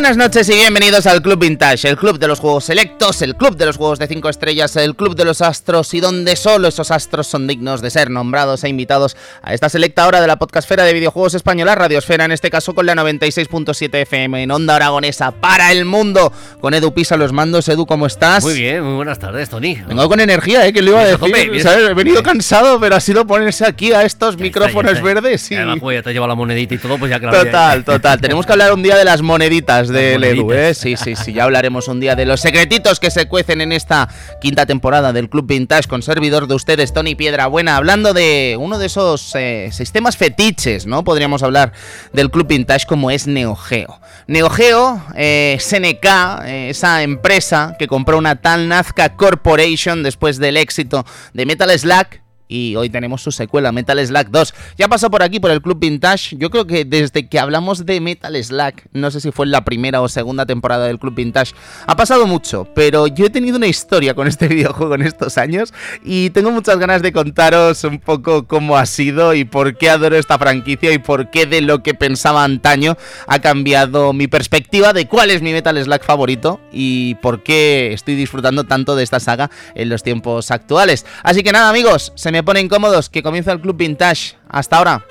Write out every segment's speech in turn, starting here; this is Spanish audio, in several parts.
Buenas noches y bienvenidos al Club Vintage, el club de los juegos selectos, el club de los juegos de 5 estrellas, el club de los astros y donde solo esos astros son dignos de ser nombrados e invitados a esta selecta hora de la podcastfera de videojuegos española, Radiosfera, en este caso con la 96.7 FM en Onda Aragonesa para el mundo, con Edu Pisa los mandos. Edu, ¿cómo estás? Muy bien, muy buenas tardes, Tony. Vengo con energía, ¿eh? Que lo iba a decir. He venido cansado, pero ha sido ponerse aquí a estos micrófonos verdes y... Ya, la te lleva la monedita y todo, pues ya que Total, total. Tenemos que hablar un día de las moneditas de Edu, ¿eh? Sí, sí, sí. Ya hablaremos un día de los secretitos que se cuecen en esta quinta temporada del Club Vintage con servidor de ustedes, Tony Piedra Buena, hablando de uno de esos eh, sistemas fetiches, ¿no? Podríamos hablar del Club Vintage como es Neo Geo. Neo Geo, eh, SNK, eh, esa empresa que compró una tal Nazca Corporation después del éxito de Metal Slug y hoy tenemos su secuela, Metal Slug 2. Ya pasó por aquí, por el Club Vintage. Yo creo que desde que hablamos de Metal Slug, no sé si fue en la primera o segunda temporada del Club Vintage, ha pasado mucho, pero yo he tenido una historia con este videojuego en estos años y tengo muchas ganas de contaros un poco cómo ha sido y por qué adoro esta franquicia y por qué de lo que pensaba antaño ha cambiado mi perspectiva de cuál es mi Metal Slug favorito y por qué estoy disfrutando tanto de esta saga en los tiempos actuales. Así que nada amigos, se me ponen cómodos, que comienza el Club Vintage. Hasta ahora.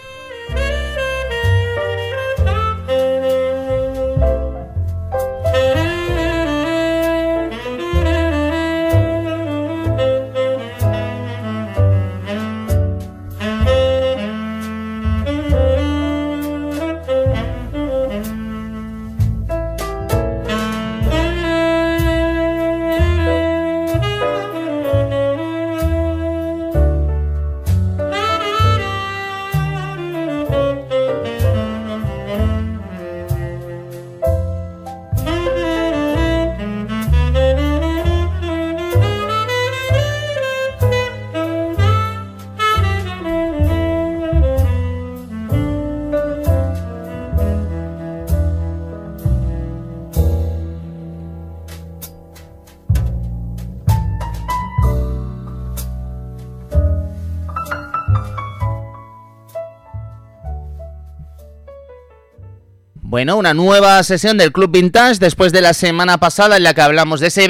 Una nueva sesión del Club Vintage después de la semana pasada en la que hablamos de ese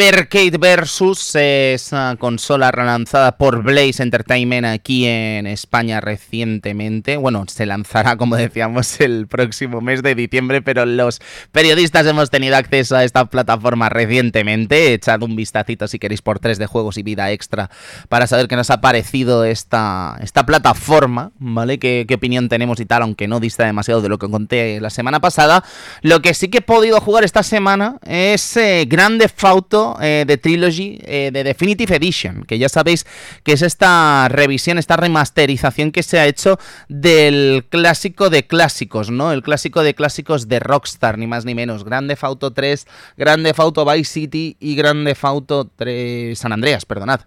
versus esa consola relanzada por Blaze Entertainment aquí en España recientemente. Bueno, se lanzará como decíamos el próximo mes de diciembre, pero los periodistas hemos tenido acceso a esta plataforma recientemente. Echad un vistacito si queréis por 3 de juegos y vida extra para saber qué nos ha parecido esta, esta plataforma, ¿vale? ¿Qué, qué opinión tenemos y tal, aunque no dista demasiado de lo que conté la semana pasada. Lo que sí que he podido jugar esta semana es eh, Grande Fauto eh, de Trilogy eh, de Definitive Edition, que ya sabéis que es esta revisión, esta remasterización que se ha hecho del clásico de clásicos, ¿no? El clásico de clásicos de Rockstar, ni más ni menos. Grande Fauto 3, Grande Fauto Vice City y Grande Fauto 3 San Andreas, perdonad.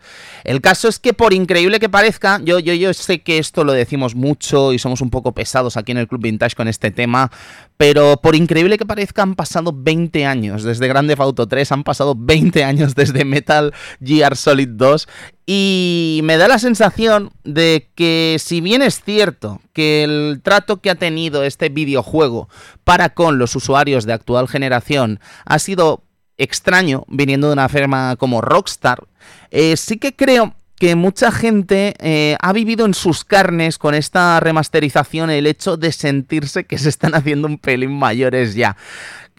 El caso es que por increíble que parezca, yo, yo, yo sé que esto lo decimos mucho y somos un poco pesados aquí en el Club Vintage con este tema, pero por increíble que parezca, han pasado 20 años. Desde Grande Auto 3, han pasado 20 años desde Metal Gear Solid 2 y me da la sensación de que si bien es cierto que el trato que ha tenido este videojuego para con los usuarios de actual generación ha sido extraño viniendo de una firma como Rockstar, eh, sí que creo que mucha gente eh, ha vivido en sus carnes con esta remasterización el hecho de sentirse que se están haciendo un pelín mayores ya.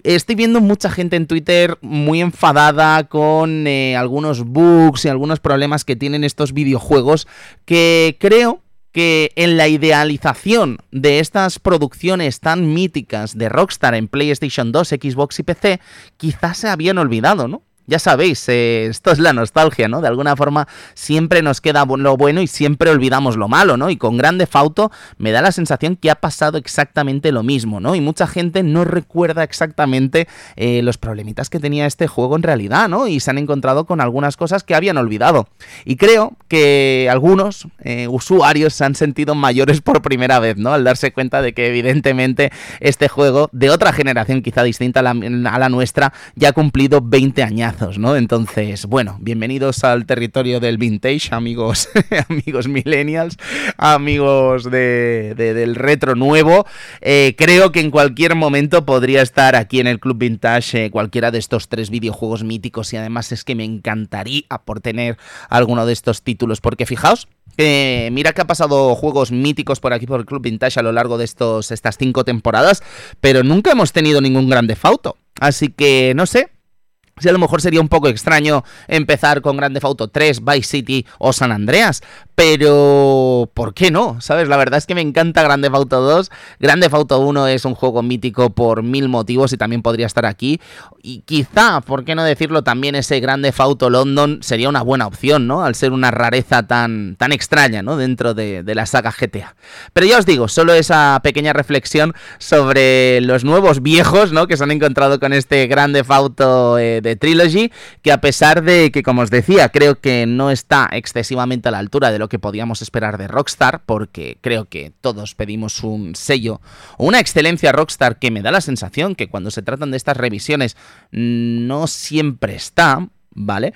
Estoy viendo mucha gente en Twitter muy enfadada con eh, algunos bugs y algunos problemas que tienen estos videojuegos que creo que en la idealización de estas producciones tan míticas de Rockstar en PlayStation 2, Xbox y PC, quizás se habían olvidado, ¿no? Ya sabéis, eh, esto es la nostalgia, ¿no? De alguna forma siempre nos queda lo bueno y siempre olvidamos lo malo, ¿no? Y con Grande Fauto me da la sensación que ha pasado exactamente lo mismo, ¿no? Y mucha gente no recuerda exactamente eh, los problemitas que tenía este juego en realidad, ¿no? Y se han encontrado con algunas cosas que habían olvidado. Y creo que algunos eh, usuarios se han sentido mayores por primera vez, ¿no? Al darse cuenta de que evidentemente este juego, de otra generación quizá distinta a la, a la nuestra, ya ha cumplido 20 años ¿no? Entonces, bueno, bienvenidos al territorio del vintage, amigos, amigos millennials, amigos de, del retro nuevo. Eh, creo que en cualquier momento podría estar aquí en el Club Vintage eh, cualquiera de estos tres videojuegos míticos y además es que me encantaría por tener alguno de estos títulos, porque fijaos, eh, mira que ha pasado juegos míticos por aquí por el Club Vintage a lo largo de estos, estas cinco temporadas, pero nunca hemos tenido ningún grande fauto. Así que no sé, si a lo mejor sería un poco extraño empezar con Grande Auto 3, Vice City o San Andreas, pero ¿por qué no? ¿Sabes? La verdad es que me encanta Grande Auto 2. Grande Auto 1 es un juego mítico por mil motivos y también podría estar aquí. Y quizá, ¿por qué no decirlo? También ese Grande Auto London sería una buena opción, ¿no? Al ser una rareza tan, tan extraña, ¿no? Dentro de, la saga GTA. Pero ya os digo, solo esa pequeña reflexión sobre los nuevos viejos, ¿no? Que se han encontrado con este Grande Auto eh, de Trilogy, que a pesar de que, como os decía, creo que no está excesivamente a la altura de lo que podíamos esperar de Rockstar, porque creo que todos pedimos un sello o una excelencia Rockstar que me da la sensación que cuando se tratan de estas revisiones no siempre está, ¿vale?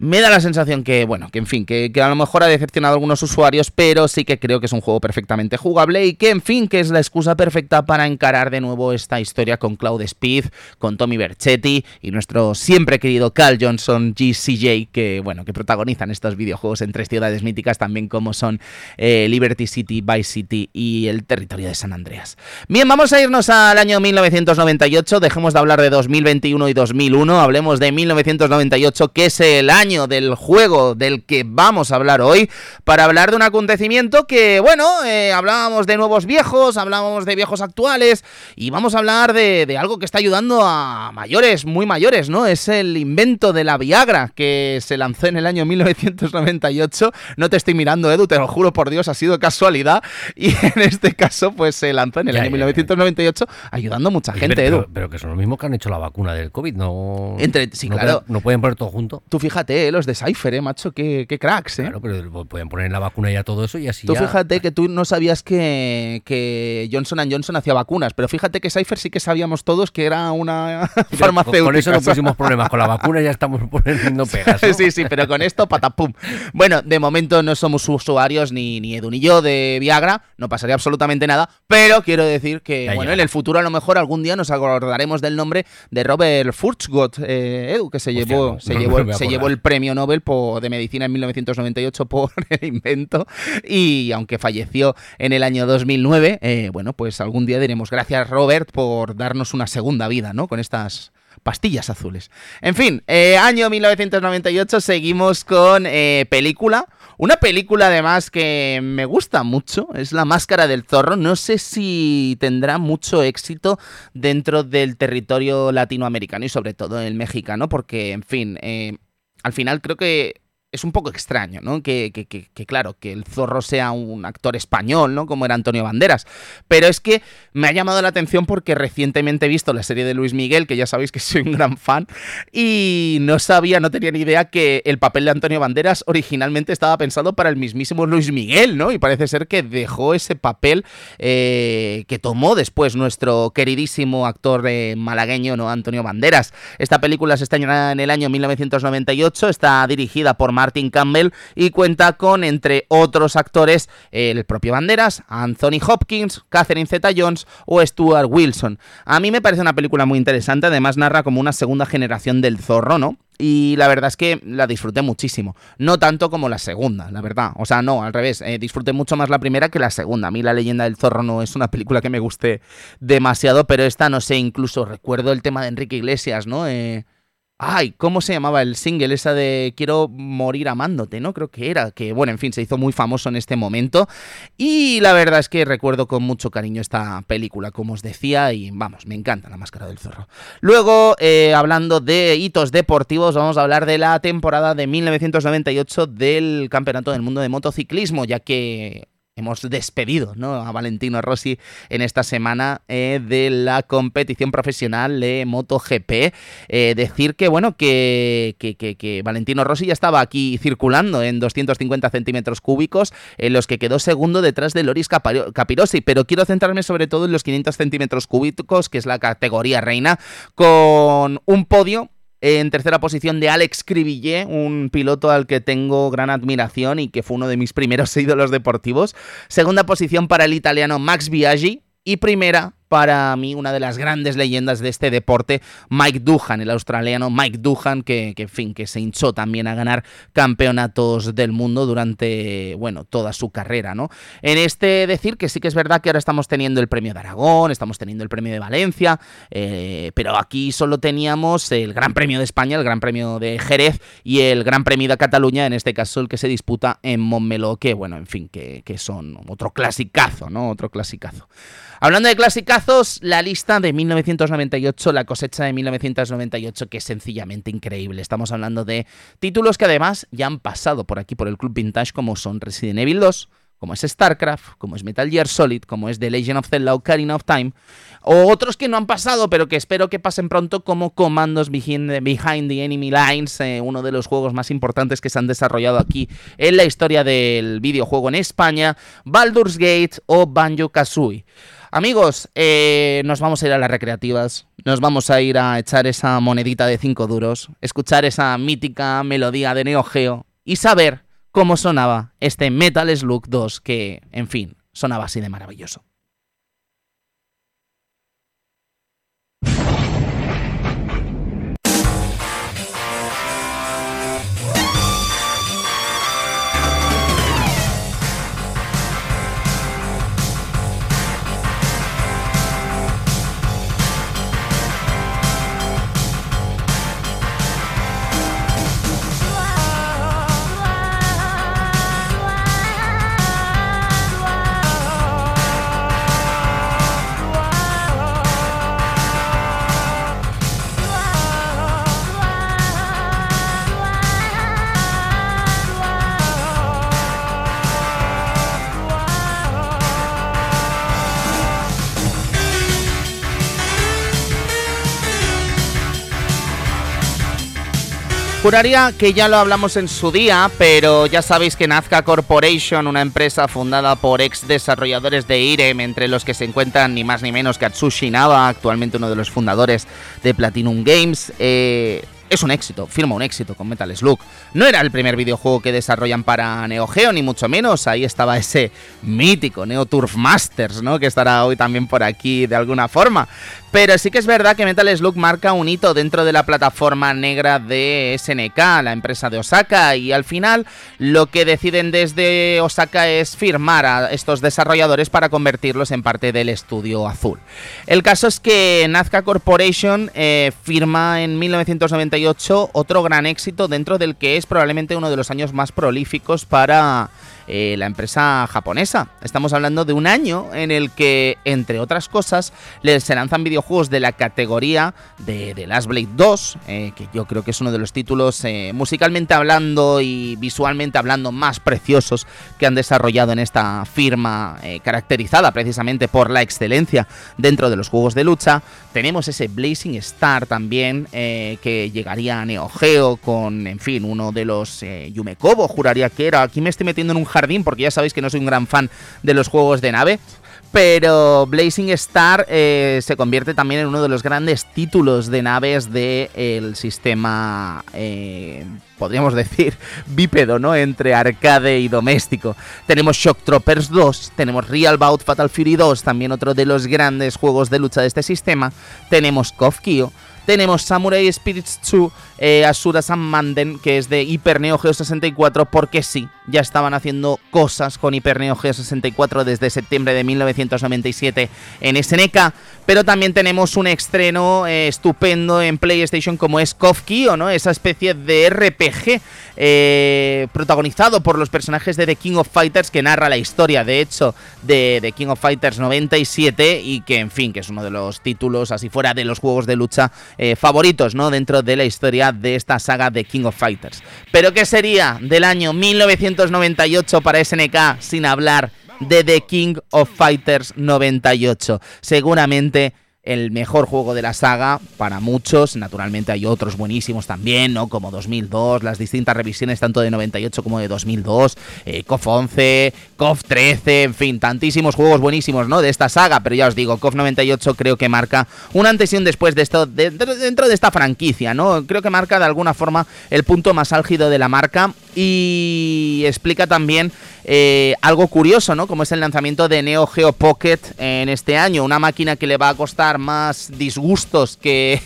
Me da la sensación que, bueno, que en fin, que, a lo mejor ha decepcionado a algunos usuarios, pero sí que creo que es un juego perfectamente jugable y que, en fin, que es la excusa perfecta para encarar de nuevo esta historia con Cloud Speed, con Tommy Berchetti y nuestro siempre querido Cal Johnson GCJ, que, bueno, que protagonizan estos videojuegos en tres ciudades míticas también como son eh, Liberty City, Vice City y el territorio de San Andreas. Bien, vamos a irnos al año 1998, dejemos de hablar de 2021 y 2001, hablemos de 1998, que es el año del juego del que vamos a hablar hoy, para hablar de un acontecimiento que, bueno, eh, hablábamos de nuevos viejos, hablábamos de viejos actuales, y vamos a hablar de, de algo que está ayudando a mayores, muy mayores, ¿no? Es el invento de la Viagra, que se lanzó en el año 1998. No te estoy mirando, Edu, te lo juro por Dios, ha sido casualidad, y en este caso, pues se lanzó en el año 1998, ayudando a mucha gente, pero, Edu. Pero, que son los mismos que han hecho la vacuna del COVID, no. Entre, sí, no claro. Pueden, no pueden poner todo junto. Tú fíjate, eh, los de Cypher, eh, macho, qué, qué cracks, eh. Claro, pero pueden poner en la vacuna ya todo eso y así Tú ya... fíjate que tú no sabías que, que Johnson Johnson hacía vacunas, pero fíjate que Cypher sí que sabíamos todos que era una farmacéutica. Con eso no pusimos problemas, con la vacuna ya estamos poniendo pegas. ¿no? Sí, sí, pero con esto, patapum. Bueno, de momento no somos usuarios, ni, ni Edu ni yo, de Viagra, no pasaría absolutamente nada, pero quiero decir que, Ya bueno, en el futuro a lo mejor algún día nos acordaremos del nombre de Robert Furchgott, eh, Edu, que se Hostia, llevó, no, se, no llevó, se llevó el premio Nobel por- de Medicina en 1998 por el invento, y aunque falleció en el año 2009, eh, bueno, pues algún día diremos gracias Robert por darnos una segunda vida, ¿no? Con estas pastillas azules. En fin, eh, año 1998 seguimos con eh, película. Una película además que me gusta mucho, es La Máscara del Zorro. No sé si tendrá mucho éxito dentro del territorio latinoamericano y sobre todo el mexicano, porque, en fin, al final creo que es un poco extraño, ¿no? Que, que- que- claro, que el zorro sea un actor español, ¿no? Como era Antonio Banderas. Pero es que me ha llamado la atención porque recientemente he visto la serie de Luis Miguel, que ya sabéis que soy un gran fan, y no sabía, no tenía ni idea que el papel de Antonio Banderas originalmente estaba pensado para el mismísimo Luis Miguel, ¿no? Y parece ser que dejó ese papel eh, que tomó después nuestro queridísimo actor eh, malagueño, ¿no? Antonio Banderas. Esta película se estrenará en el año 1998, está dirigida por Martin Campbell y cuenta con, entre otros actores, el propio Banderas, Anthony Hopkins, Catherine Zeta-Jones o Stuart Wilson. A mí me parece una película muy interesante, además narra como una segunda generación del zorro, ¿no? Y la verdad es que la disfruté muchísimo. No tanto como la segunda, la verdad. O sea, no, al revés. eh, disfruté mucho más la primera que la segunda. A mí La leyenda del zorro no es una película que me guste demasiado, pero esta, no sé, incluso recuerdo el tema de Enrique Iglesias, ¿no? Eh, Ay, ¿cómo se llamaba el single? Esa de Quiero morir amándote, ¿no? Creo que era, que bueno, en fin, se hizo muy famoso en este momento. Y la verdad es que recuerdo con mucho cariño esta película, como os decía, y vamos, me encanta la máscara del zorro. Luego, eh, hablando de hitos deportivos, vamos a hablar de la temporada de 1998 del Campeonato del Mundo de Motociclismo, ya que hemos despedido ¿no? a Valentino Rossi en esta semana eh, de la competición profesional de MotoGP. Eh, decir que, bueno, que, que, Valentino Rossi ya estaba aquí circulando en 250 centímetros cúbicos, en los que quedó segundo detrás de Loris Capirossi, pero quiero centrarme sobre todo en los 500 centímetros cúbicos, que es la categoría reina, con un podio en tercera posición de Alex Cribillé, un piloto al que tengo gran admiración y que fue uno de mis primeros ídolos deportivos. Segunda posición para el italiano Max Biaggi. Y primera para mí una de las grandes leyendas de este deporte, Mike Duhan, el australiano Mike Duhan, que, en fin, que se hinchó también a ganar campeonatos del mundo durante, bueno, toda su carrera, ¿no? En este decir que sí que es verdad que ahora estamos teniendo el premio de Aragón, estamos teniendo el premio de Valencia, eh, pero aquí solo teníamos el Gran Premio de España, el Gran Premio de Jerez y el Gran Premio de Cataluña, en este caso el que se disputa en Montmeló, que bueno, en fin, que, que son otro clasicazo, ¿no? Otro clasicazo. Hablando de la lista de 1998, la cosecha de 1998, que es sencillamente increíble. Estamos hablando de títulos que además ya han pasado por aquí, por el Club Vintage, como son Resident Evil 2, como es StarCraft, como es Metal Gear Solid, como es The Legend of Zelda Ocarina of Time, o otros que no han pasado, pero que espero que pasen pronto, como Commandos Behind the, Enemy Lines, eh, uno de los juegos más importantes que se han desarrollado aquí en la historia del videojuego en España, Baldur's Gate o Banjo Kazooie. Amigos, eh, nos vamos a ir a las recreativas, nos vamos a ir a echar esa monedita de 5 duros, escuchar esa mítica melodía de Neo Geo y saber cómo sonaba este Metal Slug 2 que, en fin, sonaba así de maravilloso. Juraría que ya lo hablamos en su día, pero ya sabéis que Nazca Corporation, una empresa fundada por ex desarrolladores de IREM, entre los que se encuentran ni más ni menos que Atsushi Naba, actualmente uno de los fundadores de Platinum Games, eh, es un éxito, firma un éxito con Metal Slug. No era el primer videojuego que desarrollan para Neo Geo, ni mucho menos. Ahí estaba ese mítico Neo Turf Masters, ¿no? Que estará hoy también por aquí de alguna forma. Pero sí que es verdad que Metal Slug marca un hito dentro de la plataforma negra de SNK, la empresa de Osaka, y al final lo que deciden desde Osaka es firmar a estos desarrolladores para convertirlos en parte del estudio azul. El caso es que Nazca Corporation eh, firma en 1998 otro gran éxito dentro del que es probablemente uno de los años más prolíficos para eh, la empresa japonesa. Estamos hablando de un año en el que, entre otras cosas, se lanzan videojuegos de la categoría de, The Last Blade 2, eh, que yo creo que es uno de los títulos eh, musicalmente hablando y visualmente hablando más preciosos que han desarrollado en esta firma caracterizada precisamente por la excelencia dentro de los juegos de lucha. Tenemos ese Blazing Star también que llegaría a Neo Geo con, en fin, uno de los Yumekobo, juraría que era. Aquí me estoy metiendo en un porque ya sabéis que no soy un gran fan de los juegos de nave. Pero Blazing Star eh, se convierte también en uno de los grandes títulos de naves del sistema, eh, podríamos decir, bípedo, ¿no? Entre arcade y doméstico. Tenemos Shock Troopers 2, tenemos Real Bout Fatal Fury 2, también otro de los grandes juegos de lucha de este sistema. Tenemos KOF tenemos Samurai Spirits 2 eh, Asura San Manden, que es de Hyper Neo Geo 64, porque sí, ya estaban haciendo cosas con Hyper Neo Geo 64 desde septiembre de 1997 en SNK, pero también tenemos un estreno eh, estupendo en PlayStation como es KOF Kyo, ¿no? Esa especie de RPG eh, protagonizado por los personajes de The King of Fighters que narra la historia, de hecho, de The King of Fighters 97 y que, en fin, que es uno de los títulos, así fuera de los juegos de lucha favoritos, ¿no? Dentro de la historia de esta saga de King of Fighters. Pero ¿qué sería del año 1998 para SNK sin hablar de The King of Fighters 98? Seguramente el mejor juego de la saga para muchos. Naturalmente hay otros buenísimos también, ¿no? Como 2002, las distintas revisiones tanto de 98 como de 2002, eh, KOF 11, KOF 13, en fin, tantísimos juegos buenísimos, ¿no? De esta saga, pero ya os digo, KOF 98 creo que marca un antes y un después de esto dentro de esta franquicia, ¿no? Creo que marca de alguna forma el punto más álgido de la marca y explica también eh, algo curioso, ¿no? Como es el lanzamiento de Neo Geo Pocket en este año, una máquina que le va a costar más disgustos que,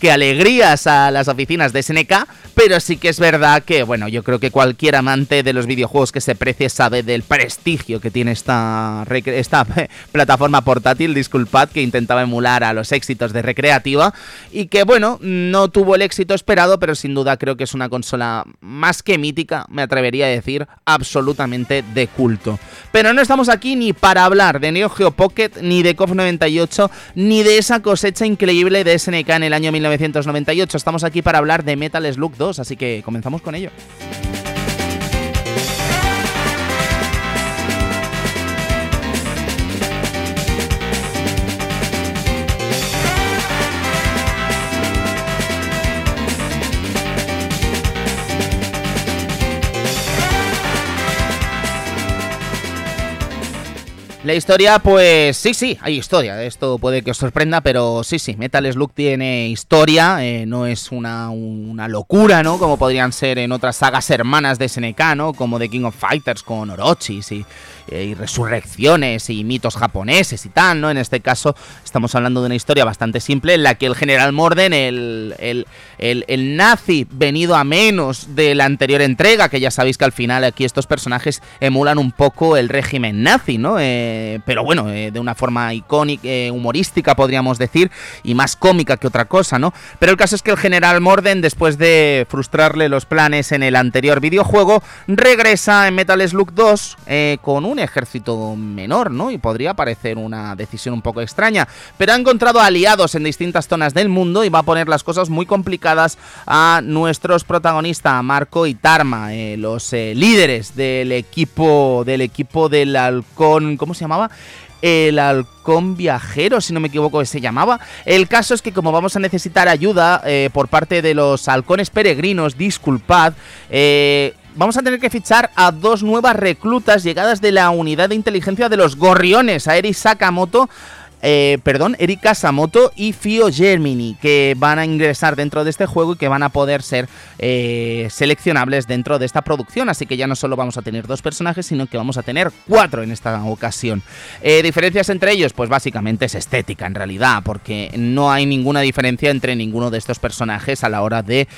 alegrías a las oficinas de SNK, pero sí que es verdad que, bueno, yo creo que cualquier amante de los videojuegos que se precie sabe del prestigio que tiene esta, plataforma portátil, disculpad, que intentaba emular a los éxitos de Recreativa y que, bueno, no tuvo el éxito esperado, pero sin duda creo que es una consola más que me atrevería a decir, absolutamente de culto. Pero no estamos aquí ni para hablar de Neo Geo Pocket, ni de KOF 98, ni de esa cosecha increíble de SNK en el año 1998. Estamos aquí para hablar de Metal Slug 2 así que comenzamos con ello. La historia, pues sí, sí, hay historia. Esto puede que os sorprenda, pero sí, sí, Metal Slug tiene historia. Eh, no es una, una, locura, ¿no? Como podrían ser en otras sagas hermanas de SNK, ¿no? Como The King of Fighters con Orochis y eh, y resurrecciones y mitos japoneses y tal, ¿no? En este caso estamos hablando de una historia bastante simple en la que el general Morden, el, el, el, nazi venido a menos de la anterior entrega, que ya sabéis que al final aquí estos personajes emulan un poco el régimen nazi, ¿no? Eh, pero bueno, eh, de una forma icónica, humorística podríamos decir, y más cómica que otra cosa, ¿no? Pero el caso es que el general Morden, después de frustrarle los planes en el anterior videojuego, regresa en Metal Slug 2 con un ejército menor, ¿no? Y podría parecer una decisión un poco extraña, pero ha encontrado aliados en distintas zonas del mundo y va a poner las cosas muy complicadas a nuestros protagonistas, Marco y Tarma, eh, los eh, líderes del equipo del equipo del halcón, ¿cómo se el halcón viajero, si no me equivoco se llamaba. El caso es que como vamos a necesitar ayuda eh, por parte de los halcones peregrinos, disculpad, eh, vamos a tener que fichar a dos nuevas reclutas llegadas de la unidad de inteligencia de los gorriones, a Eri Sakamoto eh, perdón, Erika Samoto y Fio Germini, que van a ingresar dentro de este juego y que van a poder ser eh, seleccionables dentro de esta producción. Así que ya no solo vamos a tener dos personajes, sino que vamos a tener cuatro en esta ocasión. Eh, ¿Diferencias entre ellos? Pues básicamente es estética en realidad, porque no hay ninguna diferencia entre ninguno de estos personajes a la hora de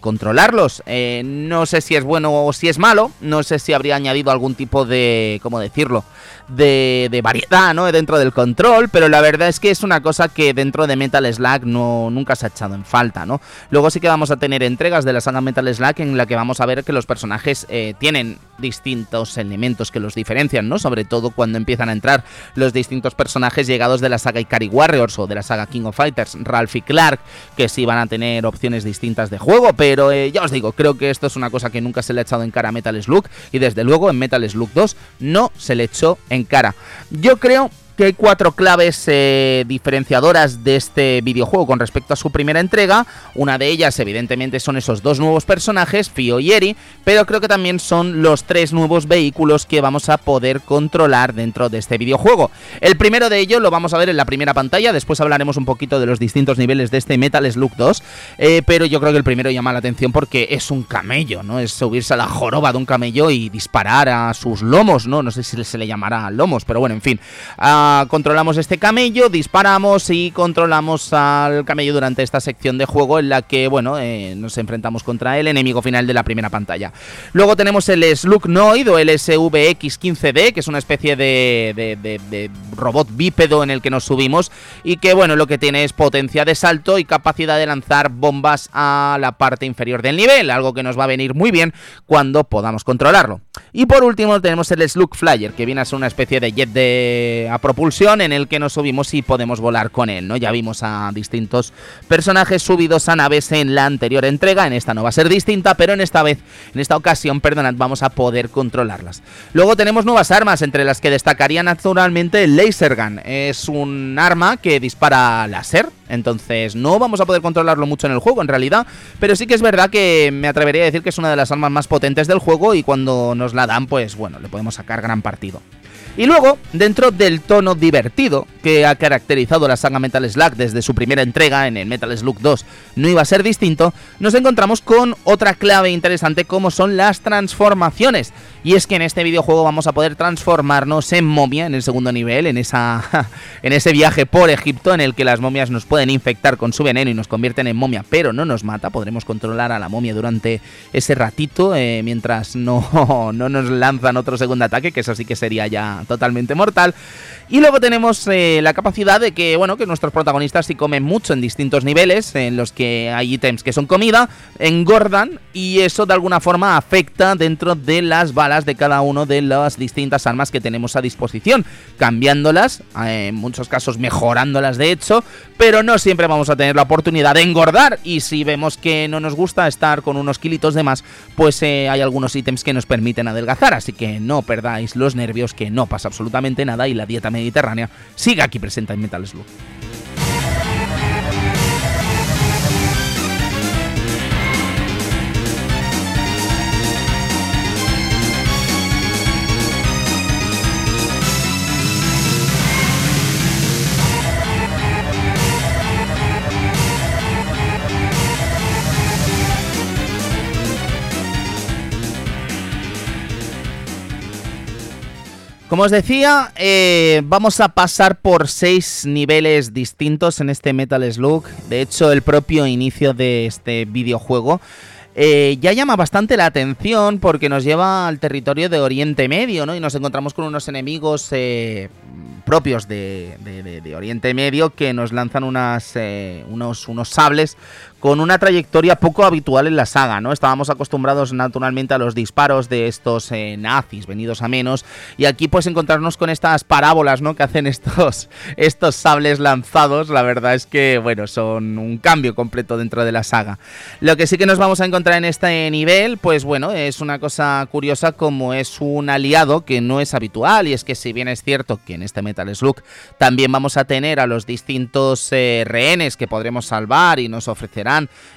controlarlos. no sé si es bueno o si es malo, no sé si habría añadido algún tipo de, ¿cómo decirlo?, de, de variedad, ¿no? Dentro del control, pero la verdad es que es una cosa que dentro de Metal Slug no, nunca se ha echado en falta, ¿no? Luego sí que vamos a tener entregas de la saga Metal Slug en la que vamos a ver que los personajes eh, tienen distintos elementos que los diferencian, ¿no? Sobre todo cuando empiezan a entrar los distintos personajes llegados de la saga Ikari Warriors o de la saga King of Fighters, Ralph y Clark, que sí van a tener opciones distintas de juego, pero eh, ya os digo, creo que esto es una cosa que nunca se le ha echado en cara a Metal Slug y desde luego en Metal Slug 2 no se le echó en cara. Yo creo que hay cuatro claves eh, diferenciadoras de este videojuego con respecto a su primera entrega. Una de ellas, evidentemente, son esos dos nuevos personajes, Fio y Eri, pero creo que también son los tres nuevos vehículos que vamos a poder controlar dentro de este videojuego. El primero de ellos lo vamos a ver en la primera pantalla, después hablaremos un poquito de los distintos niveles de este Metal Slug 2, eh, pero yo creo que el primero llama la atención porque es un camello, ¿no? Es subirse a la joroba de un camello y disparar a sus lomos, ¿no? No sé si se le llamará lomos, pero bueno, en fin. Ah, controlamos este camello, disparamos y controlamos al camello durante esta sección de juego en la que, bueno, eh, nos enfrentamos contra el enemigo final de la primera pantalla. Luego tenemos el Slugnoid o el SVX-15D, que es una especie de, de, robot bípedo en el que nos subimos y que, bueno, lo que tiene es potencia de salto y capacidad de lanzar bombas a la parte inferior del nivel, algo que nos va a venir muy bien cuando podamos controlarlo. Y por último tenemos el Slug Flyer, que viene a ser una especie de jet de a propulsión en el que nos subimos y podemos volar con él, ¿no? Ya vimos a distintos personajes subidos a naves en la anterior entrega, en esta no va a ser distinta, pero en esta vez, en esta ocasión, perdonad, vamos a poder controlarlas. Luego tenemos nuevas armas, entre las que destacaría naturalmente el Laser Gun. Es un arma que dispara láser, entonces no vamos a poder controlarlo mucho en el juego en realidad, pero sí que es verdad que me atrevería a decir que es una de las armas más potentes del juego y cuando nos la dan, pues bueno, le podemos sacar gran partido. Y luego, dentro del tono divertido que ha caracterizado la saga Metal Slug desde su primera entrega en el Metal Slug 2, no iba a ser distinto, nos encontramos con otra clave interesante como son las transformaciones. Y es que en este videojuego vamos a poder transformarnos en momia en el segundo nivel, en, esa, en ese viaje por Egipto en el que las momias nos pueden infectar con su veneno y nos convierten en momia, pero no nos mata. Podremos controlar a la momia durante ese ratito eh, mientras no, no nos lanzan otro segundo ataque, que eso sí que sería ya totalmente mortal. Y luego tenemos eh, la capacidad de que, bueno, que nuestros protagonistas si comen mucho en distintos niveles, en los que hay ítems que son comida, engordan y eso de alguna forma afecta dentro de las balas de cada uno de las distintas armas que tenemos a disposición, cambiándolas, eh, en muchos casos mejorándolas de hecho, pero no siempre vamos a tener la oportunidad de engordar. Y si vemos que no nos gusta estar con unos kilitos de más, pues eh, hay algunos ítems que nos permiten adelgazar, así que no perdáis los nervios, que no pasa absolutamente nada y la dieta mediterránea sigue aquí presente en Metal Slug. Como os decía, eh, vamos a pasar por seis niveles distintos en este Metal Slug. De hecho, el propio inicio de este videojuego eh, ya llama bastante la atención porque nos lleva al territorio de Oriente Medio, ¿no? Y nos encontramos con unos enemigos eh, propios de, Oriente Medio que nos lanzan unos, unos sables con una trayectoria poco habitual en la saga, ¿no? Estábamos acostumbrados naturalmente a los disparos de estos eh, nazis venidos a menos y aquí pues encontrarnos con estas parábolas, ¿no? Que hacen estos, estos sables lanzados, la verdad es que, bueno, son un cambio completo dentro de la saga. Lo que sí que nos vamos a encontrar en este nivel, pues bueno, es una cosa curiosa como es un aliado que no es habitual y es que si bien es cierto que en este Metal Slug también vamos a tener a los distintos eh, rehenes que podremos salvar y nos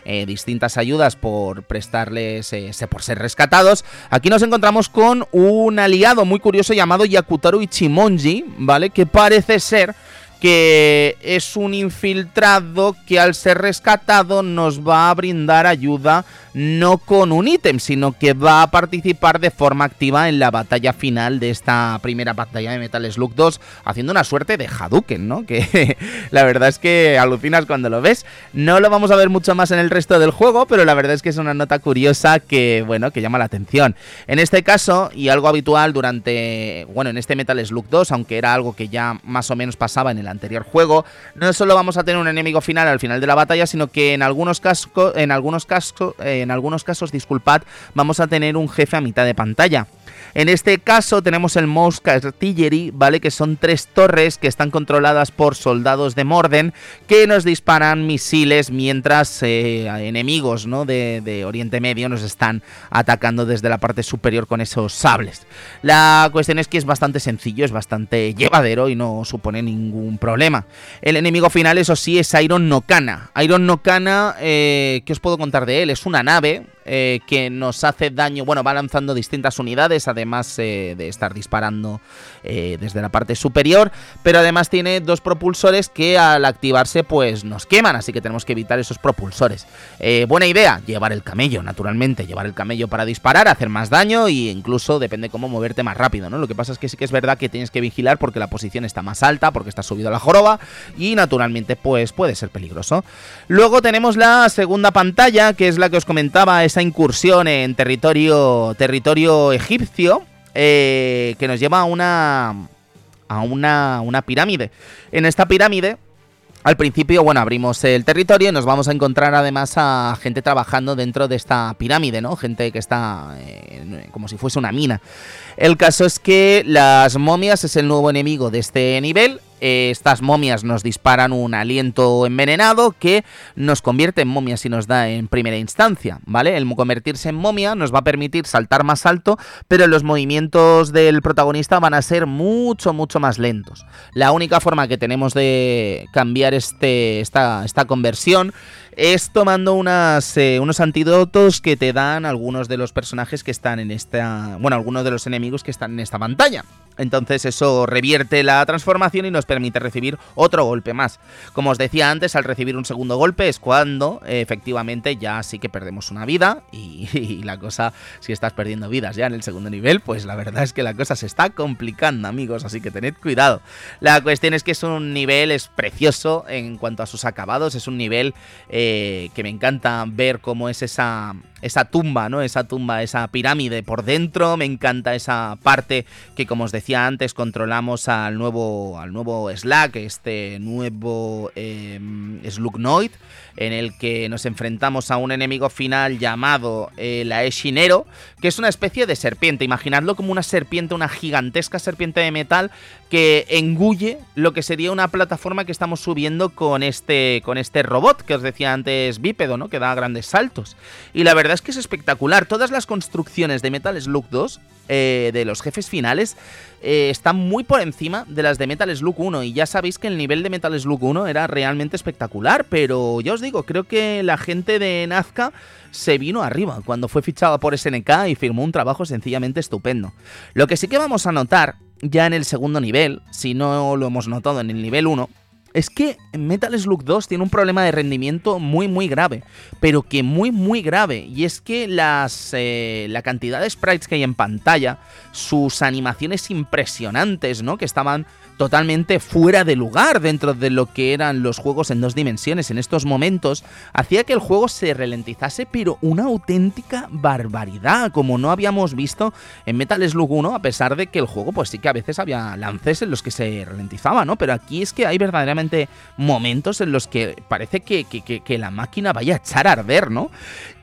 eh, distintas ayudas por prestarles, eh, por ser rescatados. Aquí nos encontramos con un aliado muy curioso llamado Yakutaru Ichimonji, ¿vale? Que parece ser que es un infiltrado que al ser rescatado nos va a brindar ayuda no con un ítem, sino que va a participar de forma activa en la batalla final de esta primera batalla de Metal Slug 2, haciendo una suerte de Hadouken, ¿no? Que la verdad es que alucinas cuando lo ves. No lo vamos a ver mucho más en el resto del juego, pero la verdad es que es una nota curiosa que, bueno, que llama la atención. En este caso, y algo habitual durante, bueno, en este Metal Slug 2, aunque era algo que ya más o menos pasaba en el anterior juego, no solo vamos a tener un enemigo final al final de la batalla, sino que en algunos casos, en algunos casos, en algunos casos, disculpad, vamos a tener un jefe a mitad de pantalla. En este caso tenemos el Mouse Artillery, ¿vale? Que son tres torres que están controladas por soldados de Morden que nos disparan misiles mientras eh, enemigos ¿no? de, de, Oriente Medio nos están atacando desde la parte superior con esos sables. La cuestión es que es bastante sencillo, es bastante llevadero y no supone ningún problema. El enemigo final, eso sí, es Iron Nokana. Iron Nokana, eh, ¿qué os puedo contar de él? Es una nave eh, que nos hace daño, bueno, va lanzando distintas unidades, además eh, de estar disparando eh, desde la parte superior, pero además tiene dos propulsores que al activarse pues nos queman, así que tenemos que evitar esos propulsores. buena idea, llevar el camello, naturalmente, llevar el camello para disparar, hacer más daño e incluso depende cómo moverte más rápido, ¿no? Lo que pasa es que sí que es verdad que tienes que vigilar porque la posición está más alta, porque está subido a la joroba y naturalmente pues puede ser peligroso. Luego tenemos la segunda pantalla, que es la que os comentaba, esa incursión en territorio, territorio egipcio, eh, que nos lleva a una, a una, una pirámide. En esta pirámide al principio, bueno, abrimos el territorio y nos vamos a encontrar además a gente trabajando dentro de esta pirámide, ¿no? Gente que está eh, como si fuese una mina. El caso es que las momias es el nuevo enemigo de este nivel eh, estas momias nos disparan un aliento envenenado que nos convierte en momias y nos da en primera instancia, ¿vale? El convertirse en momia nos va a permitir saltar más alto, pero los movimientos del protagonista van a ser mucho, mucho más lentos. La única forma que tenemos de cambiar este, esta, esta conversión es tomando eh, unos antídotos que te dan algunos de los personajes que están en esta... Bueno, algunos de los enemigos que están en esta pantalla. Entonces eso revierte la transformación y nos permite recibir otro golpe más. Como os decía antes, al recibir un segundo golpe es cuando efectivamente ya sí que perdemos una vida y, la cosa, si estás perdiendo vidas ya en el segundo nivel, pues la verdad es que la cosa se está complicando amigos, así que tened cuidado. La cuestión es que es un nivel, es precioso en cuanto a sus acabados, es un nivel eh, que me encanta ver cómo es esa esa tumba, ¿no? Esa tumba, esa pirámide por dentro. Me encanta esa parte que, como os decía antes, controlamos al nuevo, al nuevo Slack, este nuevo eh, Slugnoid, en el que nos enfrentamos a un enemigo final llamado eh, la Eshinero, que es una especie de serpiente. Imaginadlo como una serpiente, una gigantesca serpiente de metal que engulle lo que sería una plataforma que estamos subiendo con este, con este robot que os decía antes bípedo, ¿no? Que da grandes saltos. Y la verdad es que es espectacular. Todas las construcciones de Metal Slug 2, eh, de los jefes finales, eh, están muy por encima de las de Metal Slug 1. Y ya sabéis que el nivel de Metal Slug 1 era realmente espectacular. Pero ya os digo, creo que la gente de Nazca se vino arriba cuando fue fichado por SNK y firmó un trabajo sencillamente estupendo. Lo que sí que vamos a notar ya en el segundo nivel, si no lo hemos notado en el nivel 1, es que Metal Slug 2 tiene un problema de rendimiento muy muy grave, pero que muy muy grave, y es que las, eh, la cantidad de sprites que hay en pantalla, sus animaciones impresionantes, ¿no? Que estaban totalmente fuera de lugar dentro de lo que eran los juegos en dos dimensiones en estos momentos, hacía que el juego se ralentizase, pero una auténtica barbaridad, como no habíamos visto en Metal Slug 1, a pesar de que el juego, pues sí que a veces había lances en los que se ralentizaba, ¿no? Pero aquí es que hay verdaderamente momentos en los que parece que, que la máquina vaya a echar a arder, ¿no?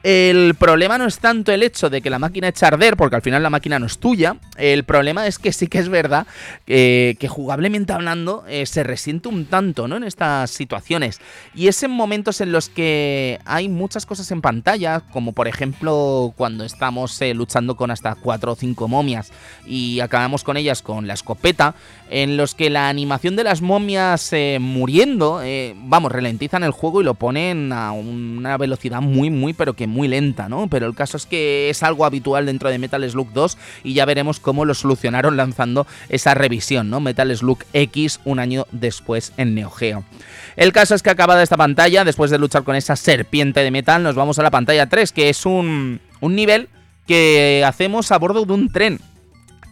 El problema no es tanto el hecho de que la máquina eche a arder, porque al final la máquina no es tuya. El problema es que sí que es verdad que jugablemente hablando eh, se resiente un tanto ¿no? en estas situaciones. Y es en momentos en los que hay muchas cosas en pantalla, como por ejemplo cuando estamos eh, luchando con hasta 4 o 5 momias y acabamos con ellas con la escopeta, en los que la animación de las momias eh, muriendo, vamos, ralentizan el juego y lo ponen a una velocidad muy, muy, pero que muy lenta, ¿no? Pero el caso es que es algo habitual dentro de Metal Slug 2 y ya veremos cómo lo solucionaron lanzando esa revisión, ¿no? Metal Slug X un año después en Neo Geo. El caso es que acabada esta pantalla, después de luchar con esa serpiente de metal, nos vamos a la pantalla 3, que es un, un nivel que hacemos a bordo de un tren.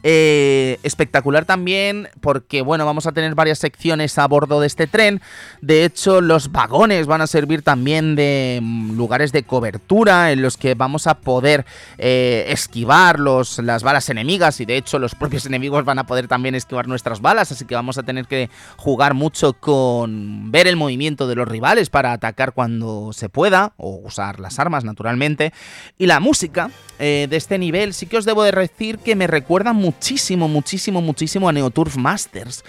Eh, espectacular también porque, bueno, vamos a tener varias secciones a bordo de este tren. De hecho, los vagones van a servir también de mm, lugares de cobertura en los que vamos a poder eh, esquivar los, las balas enemigas y de hecho los propios enemigos van a poder también esquivar nuestras balas, así que vamos a tener que jugar mucho con ver el movimiento de los rivales para atacar cuando se pueda o usar las armas naturalmente. Y la música eh, de este nivel sí que os debo de decir que me recuerda muchísimo, muchísimo, muchísimo a Neoturf Masters.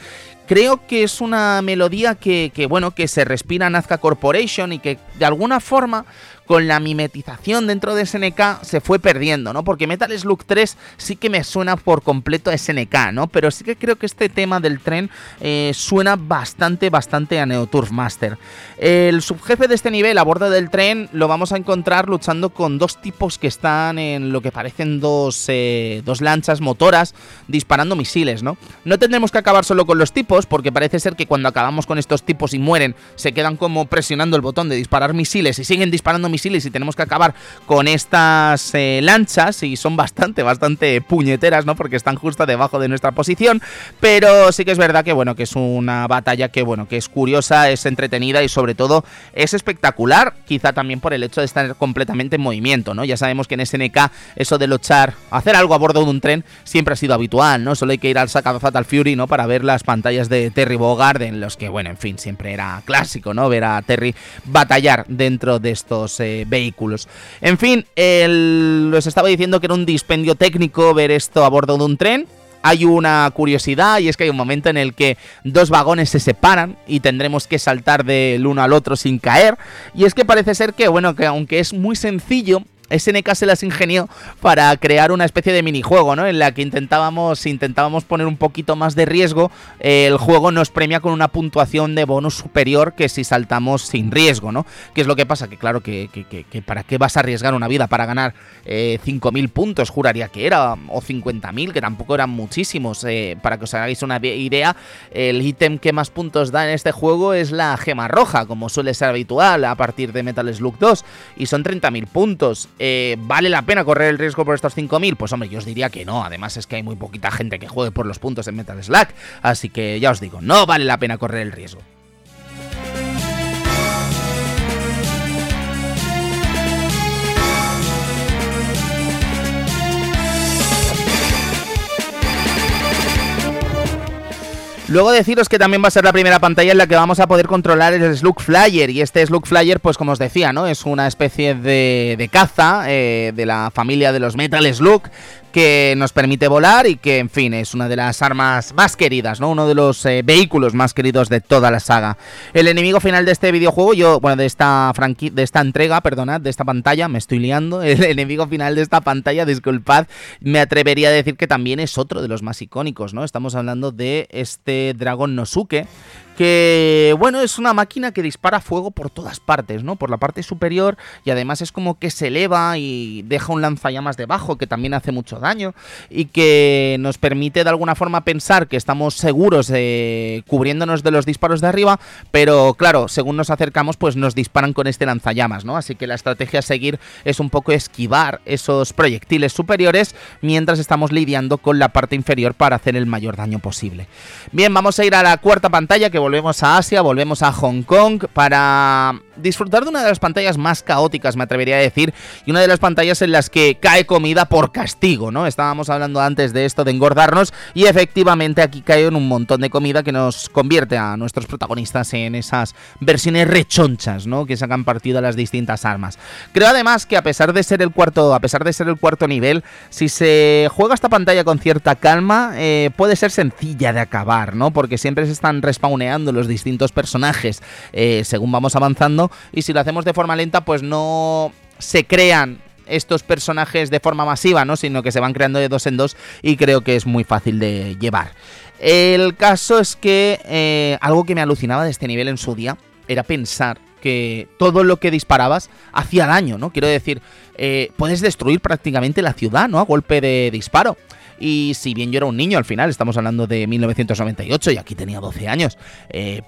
Creo que es una melodía que, que, bueno, que se respira Nazca Corporation y que de alguna forma con la mimetización dentro de SNK se fue perdiendo, ¿no? Porque Metal Slug 3 sí que me suena por completo a SNK, ¿no? Pero sí que creo que este tema del tren eh, suena bastante, bastante a Neoturf Master. El subjefe de este nivel a bordo del tren lo vamos a encontrar luchando con dos tipos que están en lo que parecen dos, eh, dos lanchas motoras disparando misiles, ¿no? No tendremos que acabar solo con los tipos, porque parece ser que cuando acabamos con estos tipos y mueren, se quedan como presionando el botón de disparar misiles y siguen disparando misiles y tenemos que acabar con estas eh, lanchas y son bastante, bastante puñeteras, ¿no? Porque están justo debajo de nuestra posición, pero sí que es verdad que, bueno, que es una batalla que, bueno, que es curiosa, es entretenida y sobre todo es espectacular, quizá también por el hecho de estar completamente en movimiento, ¿no? Ya sabemos que en SNK eso de luchar, hacer algo a bordo de un tren siempre ha sido habitual, ¿no? Solo hay que ir al Saga Fatal Fury, ¿no? Para ver las pantallas de Terry Bogard en los que, bueno, en fin, siempre era clásico, ¿no? Ver a Terry batallar dentro de estos eh, vehículos. En fin, les estaba diciendo que era un dispendio técnico ver esto a bordo de un tren. Hay una curiosidad y es que hay un momento en el que dos vagones se separan y tendremos que saltar del uno al otro sin caer. Y es que parece ser que, bueno, que aunque es muy sencillo, SNK se las ingenió para crear una especie de minijuego, ¿no? En la que intentábamos, intentábamos poner un poquito más de riesgo. el juego nos premia con una puntuación de bonus superior que si saltamos sin riesgo, ¿no? ¿Qué es lo que pasa? Que claro, que, ¿para qué vas a arriesgar una vida para ganar eh, 5.000 puntos? Juraría que era, o 50.000, que tampoco eran muchísimos. Eh, para que os hagáis una idea, el ítem que más puntos da en este juego es la gema roja, como suele ser habitual a partir de Metal Slug 2, y son 30.000 puntos. Eh, ¿vale la pena correr el riesgo por estos 5.000? Pues hombre, yo os diría que no. Además es que hay muy poquita gente que juegue por los puntos en Metal Slack. Así que ya os digo, no vale la pena correr el riesgo. Luego deciros que también va a ser la primera pantalla en la que vamos a poder controlar el Slug Flyer. Y este Slug Flyer, pues como os decía, ¿no? Es una especie de, caza eh, de la familia de los Metal Slug que nos permite volar y que, en fin, es una de las armas más queridas, ¿no? Uno de los eh, vehículos más queridos de toda la saga. El enemigo final de este videojuego, yo, bueno, de esta franquicia, de esta entrega, perdonad, de esta pantalla, me estoy liando. El enemigo final de esta pantalla, disculpad, me atrevería a decir que también es otro de los más icónicos, ¿no? Estamos hablando de este dragón Nosuke, que bueno, es una máquina que dispara fuego por todas partes, ¿no? Por la parte superior y además es como que se eleva y deja un lanzallamas debajo que también hace mucho daño y que nos permite de alguna forma pensar que estamos seguros cubriéndonos de los disparos de arriba, pero claro, según nos acercamos pues nos disparan con este lanzallamas, ¿no? Así que la estrategia a seguir es un poco esquivar esos proyectiles superiores mientras estamos lidiando con la parte inferior para hacer el mayor daño posible. Bien, vamos a ir a la cuarta pantalla que a Asia, volvemos a Hong Kong para disfrutar de una de las pantallas más caóticas, me atrevería a decir, y una de las pantallas en las que cae comida por castigo, ¿no? Estábamos hablando antes de esto de engordarnos y efectivamente aquí cae un montón de comida que nos convierte a nuestros protagonistas en esas versiones rechonchas, ¿no? Que sacan partido a las distintas armas. Creo además que a pesar de ser el cuarto, a pesar de ser el cuarto nivel, si se juega esta pantalla con cierta calma, eh, puede ser sencilla de acabar, ¿no? Porque siempre se están respawneando los distintos personajes eh, según vamos avanzando y si lo hacemos de forma lenta pues no se crean estos personajes de forma masiva, ¿no? Sino que se van creando de dos en dos y creo que es muy fácil de llevar. El caso es que eh, algo que me alucinaba de este nivel en su día era pensar que todo lo que disparabas hacía daño, ¿no? Quiero decir, eh, puedes destruir prácticamente la ciudad, ¿no? A golpe de disparo. Y si bien yo era un niño al final, estamos hablando de 1998 y aquí tenía 12 años, eh,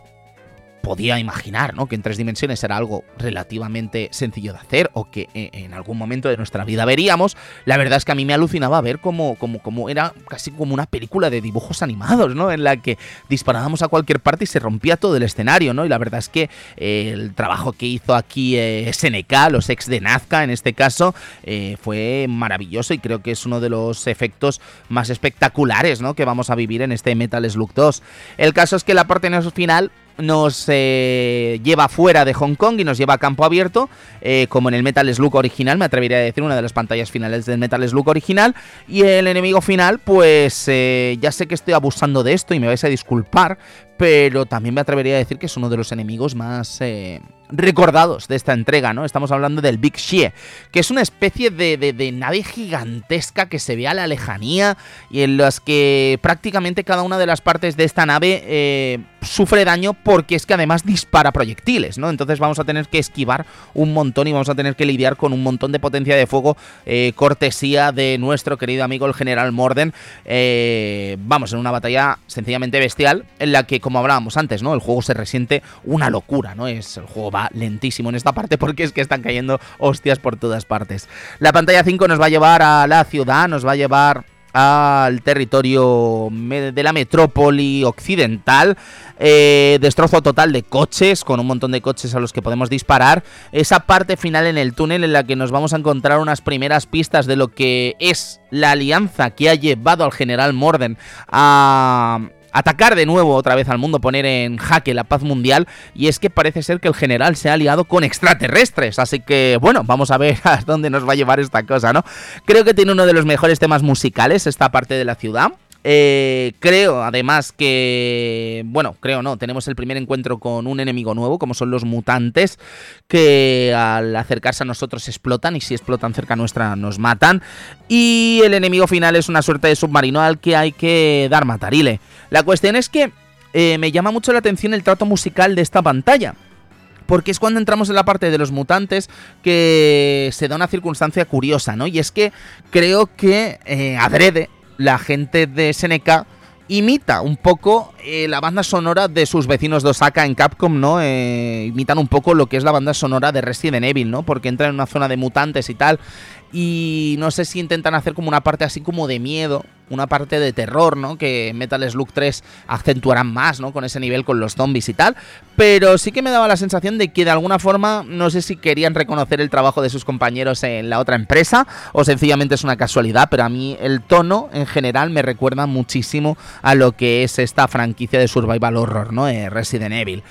podía imaginar, ¿no? Que en tres dimensiones era algo relativamente sencillo de hacer o que eh, en algún momento de nuestra vida veríamos. La verdad es que a mí me alucinaba ver cómo, cómo, era casi como una película de dibujos animados, ¿no? En la que disparábamos a cualquier parte y se rompía todo el escenario, ¿no? Y la verdad es que eh, el trabajo que hizo aquí eh, SNK, los ex de Nazca en este caso, fue maravilloso y creo que es uno de los efectos más espectaculares, ¿no? Que vamos a vivir en este Metal Slug 2. El caso es que la parte final nos eh, lleva fuera de Hong Kong y nos lleva a campo abierto, eh, como en el Metal Slug original, me atrevería a decir, una de las pantallas finales del Metal Slug original. Y el enemigo final, pues eh, ya sé que estoy abusando de esto y me vais a disculpar, pero también me atrevería a decir que es uno de los enemigos más recordados de esta entrega, ¿no? Estamos hablando del Big Shie, que es una especie de, nave gigantesca que se ve a la lejanía y en las que prácticamente cada una de las partes de esta nave sufre daño porque es que además dispara proyectiles, ¿no? Entonces vamos a tener que esquivar un montón y vamos a tener que lidiar con un montón de potencia de fuego, eh, cortesía de nuestro querido amigo el general Morden. Eh, vamos, en una batalla sencillamente bestial en la que, como hablábamos antes, ¿no? El juego se resiente una locura, ¿no? Es, el juego va lentísimo en esta parte porque es que están cayendo hostias por todas partes. La pantalla 5 nos va a llevar a la ciudad, nos va a llevar al territorio de la metrópoli occidental. Eh, destrozo total de coches, con un montón de coches a los que podemos disparar. Esa parte final en el túnel en la que nos vamos a encontrar unas primeras pistas de lo que es la alianza que ha llevado al general Morden a atacar de nuevo otra vez al mundo, poner en jaque la paz mundial. Y es que parece ser que el general se ha aliado con extraterrestres. Así que, bueno, vamos a ver a dónde nos va a llevar esta cosa, ¿no? Creo que tiene uno de los mejores temas musicales esta parte de la ciudad. Eh, creo además que, bueno, creo no, tenemos el primer encuentro con un enemigo nuevo, como son los mutantes, que al acercarse a nosotros explotan y si explotan cerca nuestra nos matan. Y el enemigo final es una suerte de submarino al que hay que dar matarile. La cuestión es que eh, me llama mucho la atención el trato musical de esta pantalla porque es cuando entramos en la parte de los mutantes que se da una circunstancia curiosa, ¿no? Y es que creo que eh, adrede la gente de SNK imita un poco eh, la banda sonora de sus vecinos de Osaka en Capcom, ¿no? Eh, imitan un poco lo que es la banda sonora de Resident Evil, ¿no? Porque entra en una zona de mutantes y tal. Y no sé si intentan hacer como una parte así como de miedo, una parte de terror, ¿no? Que Metal Slug 3 acentuarán más, ¿no? Con ese nivel con los zombies y tal. Pero sí que me daba la sensación de que de alguna forma, no sé si querían reconocer el trabajo de sus compañeros en la otra empresa o sencillamente es una casualidad, pero a mí el tono en general me recuerda muchísimo a lo que es esta franquicia de survival horror, ¿no? Eh, Resident Evil.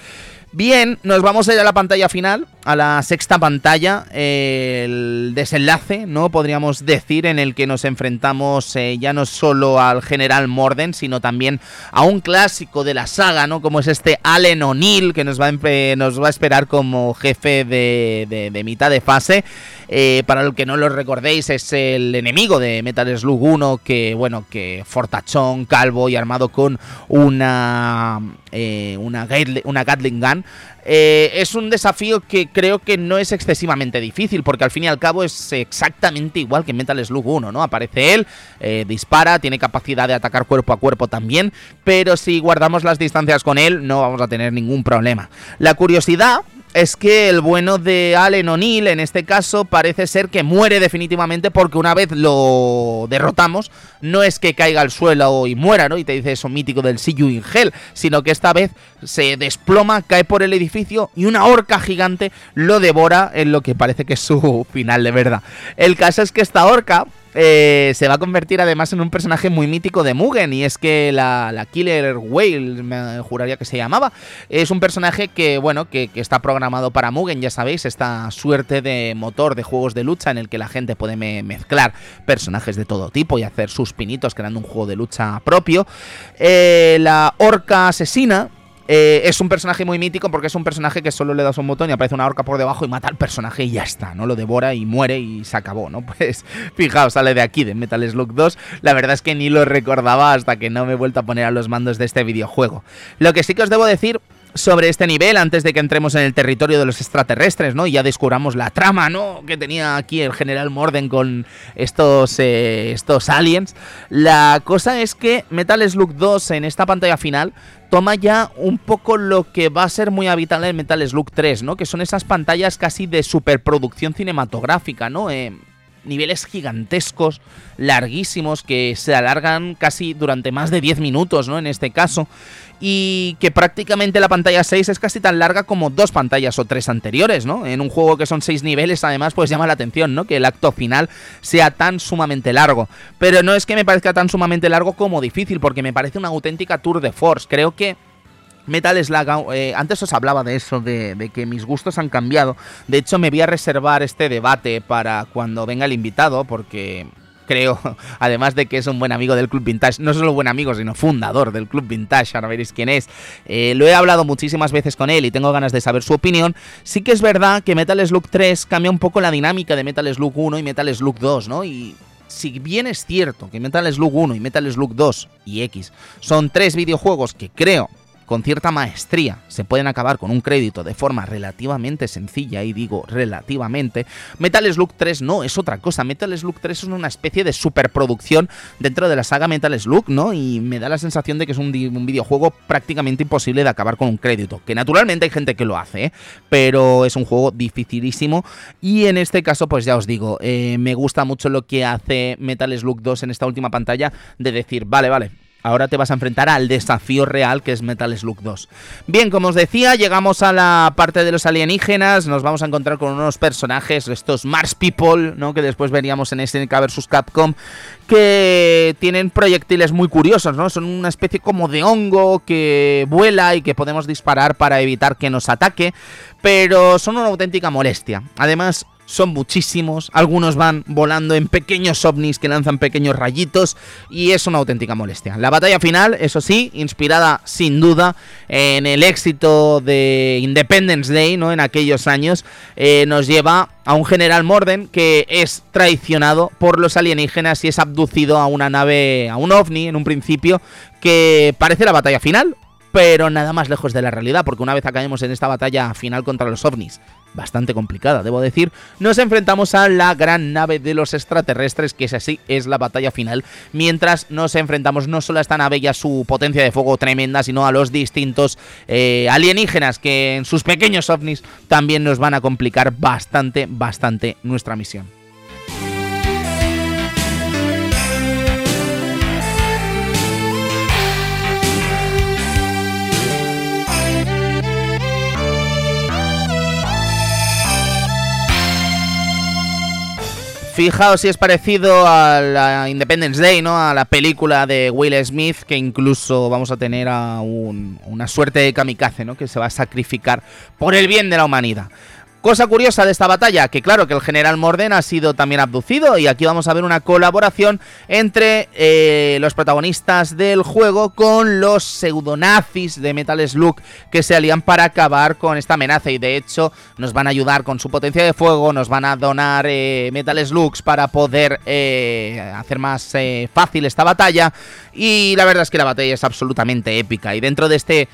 Bien, nos vamos a ir a la pantalla final, a la sexta pantalla, el desenlace, ¿no? Podríamos decir, en el que nos enfrentamos eh, ya no solo al general Morden, sino también a un clásico de la saga, ¿no? Como es este Allen O'Neill, que nos va, a nos va a esperar como jefe de, de, mitad de fase. Eh, para el que no lo recordéis, es el enemigo de Metal Slug 1, que, bueno, que fortachón, calvo y armado con una, eh, una, Gatling Gun eh, es un desafío que creo que no es excesivamente difícil, porque al fin y al cabo es exactamente igual que Metal Slug 1, ¿no? Aparece él, eh, dispara, tiene capacidad de atacar cuerpo a cuerpo también, pero si guardamos las distancias con él no vamos a tener ningún problema. La curiosidad es que el bueno de Allen O'Neill, en este caso, parece ser que muere definitivamente porque una vez lo derrotamos, no es que caiga al suelo y muera, ¿no? Y te dice eso mítico del See You in Hell, sino que esta vez se desploma, cae por el edificio y una horca gigante lo devora en lo que parece que es su final de verdad. El caso es que esta horca eh, se va a convertir además en un personaje muy mítico de Mugen y es que la, Killer Whale, me juraría que se llamaba, es un personaje que, bueno, que, está programado para Mugen, ya sabéis, esta suerte de motor de juegos de lucha en el que la gente puede mezclar personajes de todo tipo y hacer sus pinitos creando un juego de lucha propio. Eh, la orca asesina, eh, es un personaje muy mítico porque es un personaje que solo le das un botón y aparece una horca por debajo y mata al personaje y ya está, ¿no? Lo devora y muere y se acabó, ¿no? Pues fijaos, sale de aquí, de Metal Slug 2. La verdad es que ni lo recordaba hasta que no me he vuelto a poner a los mandos de este videojuego. Lo que sí que os debo decir sobre este nivel antes de que entremos en el territorio de los extraterrestres, ¿no? Y ya descubramos la trama, ¿no? Que tenía aquí el general Morden con estos, eh, estos aliens. La cosa es que Metal Slug 2 en esta pantalla final toma ya un poco lo que va a ser muy habitual en Metal Slug 3, ¿no? Que son esas pantallas casi de superproducción cinematográfica, ¿no? Eh, niveles gigantescos, larguísimos, que se alargan casi durante más de 10 minutos, ¿no? En este caso y que prácticamente la pantalla 6 es casi tan larga como dos pantallas o tres anteriores, ¿no? En un juego que son seis niveles, además, pues llama la atención, ¿no? Que el acto final sea tan sumamente largo. Pero no es que me parezca tan sumamente largo como difícil, porque me parece una auténtica tour de force. Creo que Metal Slug, eh, antes os hablaba de eso, de, que mis gustos han cambiado. De hecho, me voy a reservar este debate para cuando venga el invitado, porque creo, además de que es un buen amigo del Club Vintage, no solo buen amigo, sino fundador del Club Vintage, ahora veréis quién es. Eh, lo he hablado muchísimas veces con él y tengo ganas de saber su opinión. Sí que es verdad que Metal Slug 3 cambia un poco la dinámica de Metal Slug 1 y Metal Slug 2, ¿no? Y si bien es cierto que Metal Slug 1 y Metal Slug 2 y X son tres videojuegos que creo con cierta maestría se pueden acabar con un crédito de forma relativamente sencilla, y digo relativamente, Metal Slug 3 no, es otra cosa. Metal Slug 3 es una especie de superproducción dentro de la saga Metal Slug, ¿no? Y me da la sensación de que es un, videojuego prácticamente imposible de acabar con un crédito. Que naturalmente hay gente que lo hace, ¿eh? pero es un juego dificilísimo. Y en este caso, pues ya os digo, eh, me gusta mucho lo que hace Metal Slug 2 en esta última pantalla de decir, vale, vale, Ahora te vas a enfrentar al desafío real que es Metal Slug 2. Bien, como os decía, llegamos a la parte de los alienígenas. Nos vamos a encontrar con unos personajes, estos Mars People, ¿no? Que después veríamos en SNK vs Capcom, que tienen proyectiles muy curiosos, ¿no? Son una especie como de hongo que vuela y que podemos disparar para evitar que nos ataque, pero son una auténtica molestia. Además, son muchísimos, algunos van volando en pequeños ovnis que lanzan pequeños rayitos y es una auténtica molestia. La batalla final, eso sí, inspirada sin duda en el éxito de Independence Day, ¿no? En aquellos años, eh, nos lleva a un general Morden que es traicionado por los alienígenas y es abducido a una nave, a un ovni en un principio, que parece la batalla final, pero nada más lejos de la realidad, porque una vez acabemos en esta batalla final contra los ovnis, bastante complicada, debo decir, nos enfrentamos a la gran nave de los extraterrestres, que es así, es la batalla final, mientras nos enfrentamos no solo a esta nave y a su potencia de fuego tremenda, sino a los distintos eh, alienígenas que en sus pequeños ovnis también nos van a complicar bastante, bastante nuestra misión. Fijaos si es parecido a la Independence Day, ¿no? A la película de Will Smith, que incluso vamos a tener a una suerte de kamikaze, ¿no? Que se va a sacrificar por el bien de la humanidad. Cosa curiosa de esta batalla, que claro que el general Morden ha sido también abducido y aquí vamos a ver una colaboración entre eh, los protagonistas del juego con los pseudonazis de Metal Slug que se alían para acabar con esta amenaza y de hecho nos van a ayudar con su potencia de fuego, nos van a donar eh, Metal Slugs para poder eh, hacer más fácil esta batalla y la verdad es que la batalla es absolutamente épica y dentro de este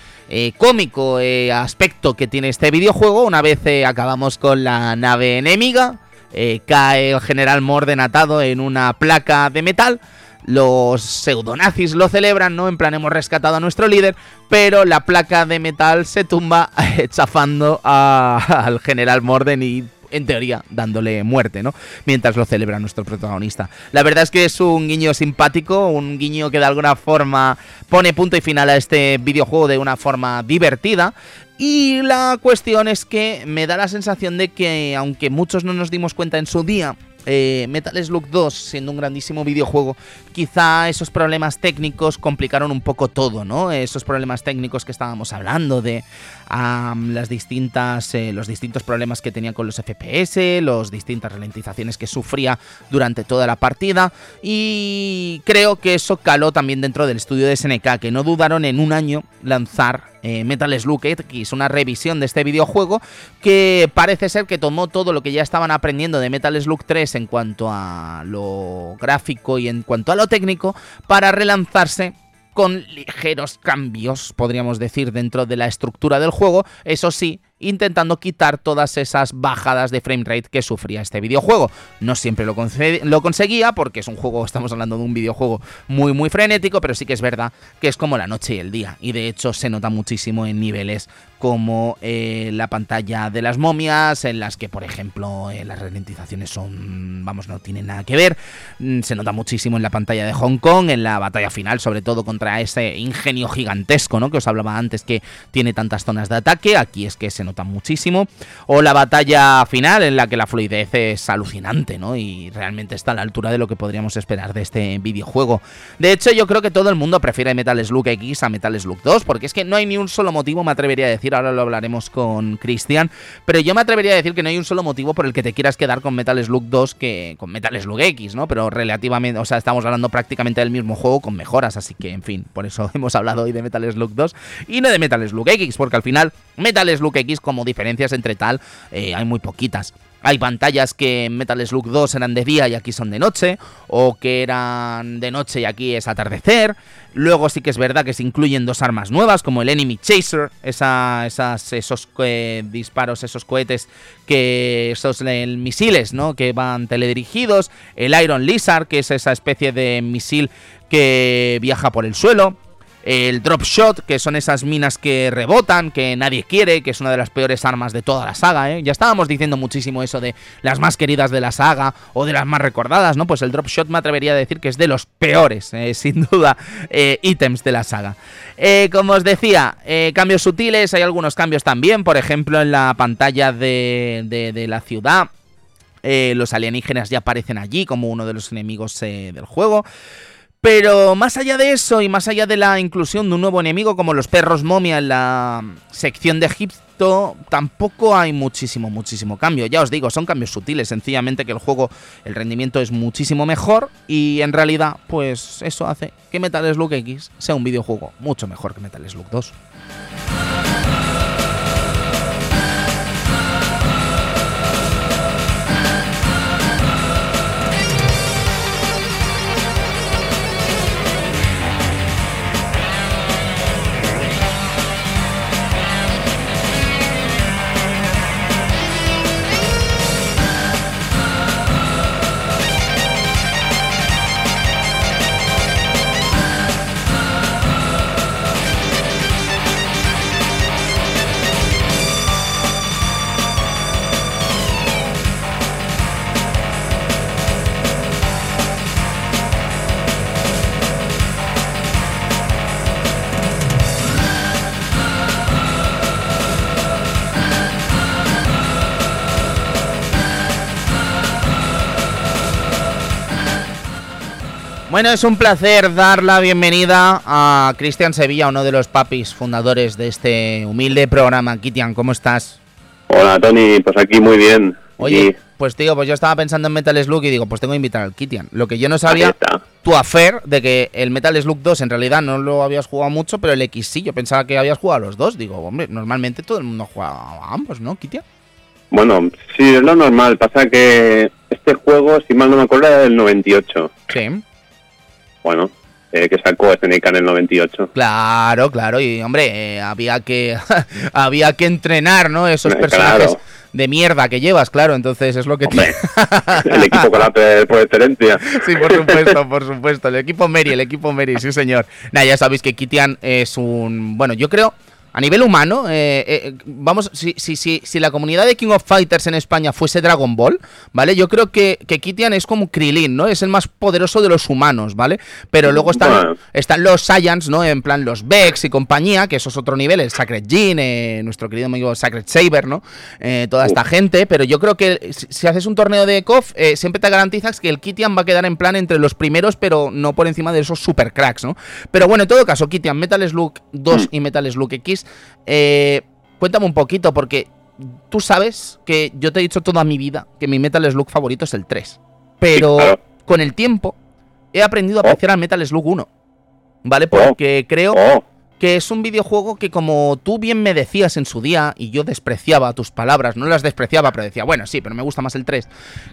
cómico aspecto que tiene este videojuego, una vez acabamos con la nave enemiga. Eh, cae el general Morden atado en una placa de metal. Los pseudonazis lo celebran, ¿no? En plan, hemos rescatado a nuestro líder, pero la placa de metal se tumba chafando al general Morden y en teoría, dándole muerte, ¿no? Mientras lo celebra nuestro protagonista. La verdad es que es un guiño simpático, un guiño que de alguna forma pone punto y final a este videojuego de una forma divertida. Y la cuestión es que me da la sensación de que, aunque muchos no nos dimos cuenta en su día, eh, Metal Slug 2, siendo un grandísimo videojuego, quizá esos problemas técnicos complicaron un poco todo, ¿no? Esos problemas técnicos que estábamos hablando de las distintas, eh, los distintos problemas que tenía con los FPS, las distintas ralentizaciones que sufría durante toda la partida y creo que eso caló también dentro del estudio de SNK, que no dudaron en un año lanzar eh, Metal Slug X, una revisión de este videojuego que parece ser que tomó todo lo que ya estaban aprendiendo de Metal Slug 3 en cuanto a lo gráfico y en cuanto a lo técnico para relanzarse con ligeros cambios, podríamos decir, dentro de la estructura del juego, eso sí, intentando quitar todas esas bajadas de frame rate que sufría este videojuego. No siempre lo, lo, conseguía porque es un juego, estamos hablando de un videojuego muy muy frenético, pero sí que es verdad que es como la noche y el día y de hecho se nota muchísimo en niveles como eh, la pantalla de las momias, en las que, por ejemplo, eh, las ralentizaciones son, vamos, no tienen nada que ver. Mm, se nota muchísimo en la pantalla de Hong Kong, en la batalla final, sobre todo contra ese ingenio gigantesco, ¿no? Que os hablaba antes que tiene tantas zonas de ataque. Aquí es que se nota muchísimo. O la batalla final, en la que la fluidez es alucinante, ¿no? Y realmente está a la altura de lo que podríamos esperar de este videojuego. De hecho, yo creo que todo el mundo prefiere Metal Slug X a Metal Slug 2, porque es que no hay ni un solo motivo, me atrevería a decir, ahora lo hablaremos con Cristian, pero yo me atrevería a decir que no hay un solo motivo por el que te quieras quedar con Metal Slug 2 que con Metal Slug X, ¿no? Pero relativamente, o sea, estamos hablando prácticamente del mismo juego con mejoras, así que, en fin, por eso hemos hablado hoy de Metal Slug 2 y no de Metal Slug X, porque al final Metal Slug X como diferencias entre tal eh, hay muy poquitas. Hay pantallas que en Metal Slug 2 eran de día y aquí son de noche, o que eran de noche y aquí es atardecer. Luego sí que es verdad que se incluyen dos armas nuevas, como el Enemy Chaser, esas, esos eh, disparos, esos cohetes, que esos misiles, ¿no? Que van teledirigidos. El Iron Lizard, que es esa especie de misil que viaja por el suelo el drop shot, que son esas minas que rebotan, que nadie quiere, que es una de las peores armas de toda la saga, ¿eh? Ya estábamos diciendo muchísimo eso de las más queridas de la saga o de las más recordadas, ¿no? Pues el drop shot me atrevería a decir que es de los peores, eh, sin duda, eh, ítems de la saga. Eh, como os decía, cambios sutiles, hay algunos cambios también, por ejemplo en la pantalla de, de la ciudad. los alienígenas ya aparecen allí como uno de los enemigos del juego. Pero más allá de eso y más allá de la inclusión de un nuevo enemigo como los perros momia en la sección de Egipto, tampoco hay muchísimo, muchísimo cambio. Ya os digo, son cambios sutiles, sencillamente que el juego, el rendimiento es muchísimo mejor y en realidad, pues eso hace que Metal Slug X sea un videojuego mucho mejor que Metal Slug 2. Bueno, es un placer dar la bienvenida a Cristian Sevilla, uno de los papis fundadores de este humilde programa. Kitian, ¿cómo estás? Hola, Tony, pues aquí muy bien. Oye, pues tío, pues yo estaba pensando en Metal Slug y digo, pues tengo que invitar al Kitian. Lo que yo no sabía, tu afer de que el Metal Slug 2 en realidad no lo habías jugado mucho, pero el X sí, yo pensaba que habías jugado a los dos. Digo, hombre, normalmente todo el mundo juega a ambos, ¿no, Kitian? Bueno, sí, es lo normal. Pasa que este juego, si mal no me acuerdo, era del 98. Sí bueno, eh, que sacó SNK en el 98. Claro, claro, y hombre, eh, había que había que entrenar, ¿no? Esos eh, personajes de mierda que llevas, claro, entonces es lo que tiene. el equipo con la por excelencia. Sí, por supuesto, por supuesto, el equipo Mary, el equipo Mary, sí señor. Nada, ya sabéis que Kitian es un, bueno, yo creo a nivel humano, eh, eh, vamos, si, si, si, si, la comunidad de King of Fighters en España fuese Dragon Ball, ¿vale? Yo creo que, que Kitian es como Krilin, ¿no? Es el más poderoso de los humanos, ¿vale? Pero luego están, están los Saiyans, ¿no? En plan los Vex y compañía, que eso es otro nivel, el Sacred Jin, eh, nuestro querido amigo Sacred Saber, ¿no? toda esta gente, pero yo creo que si, haces un torneo de KOF, siempre te garantizas que el Kitian va a quedar en plan entre los primeros, pero no por encima de esos super cracks, ¿no? Pero bueno, en todo caso, Kitian, Metal Slug 2 mm. y Metal Slug X eh, cuéntame un poquito, porque tú sabes que yo te he dicho toda mi vida que mi Metal Slug favorito es el 3. Pero con el tiempo he aprendido a oh. apreciar al Metal Slug 1. ¿Vale? Porque oh. creo oh que es un videojuego que como tú bien me decías en su día, y yo despreciaba tus palabras, no las despreciaba, pero decía, bueno, sí, pero me gusta más el 3,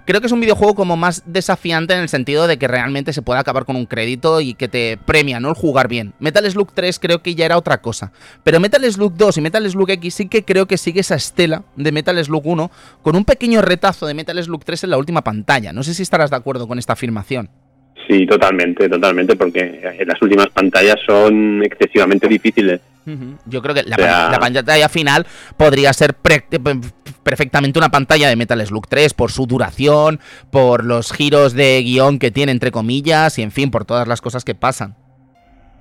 creo que es un videojuego como más desafiante en el sentido de que realmente se puede acabar con un crédito y que te premia, ¿no? El jugar bien. Metal Slug 3 creo que ya era otra cosa, pero Metal Slug 2 y Metal Slug X sí que creo que sigue esa estela de Metal Slug 1 con un pequeño retazo de Metal Slug 3 en la última pantalla. No sé si estarás de acuerdo con esta afirmación. Sí, totalmente, totalmente, porque las últimas pantallas son excesivamente difíciles. Yo creo que la, pantalla final podría ser perfectamente una pantalla de Metal Slug 3 por su duración, por los giros de guion que tiene, entre comillas, y en fin, por todas las cosas que pasan.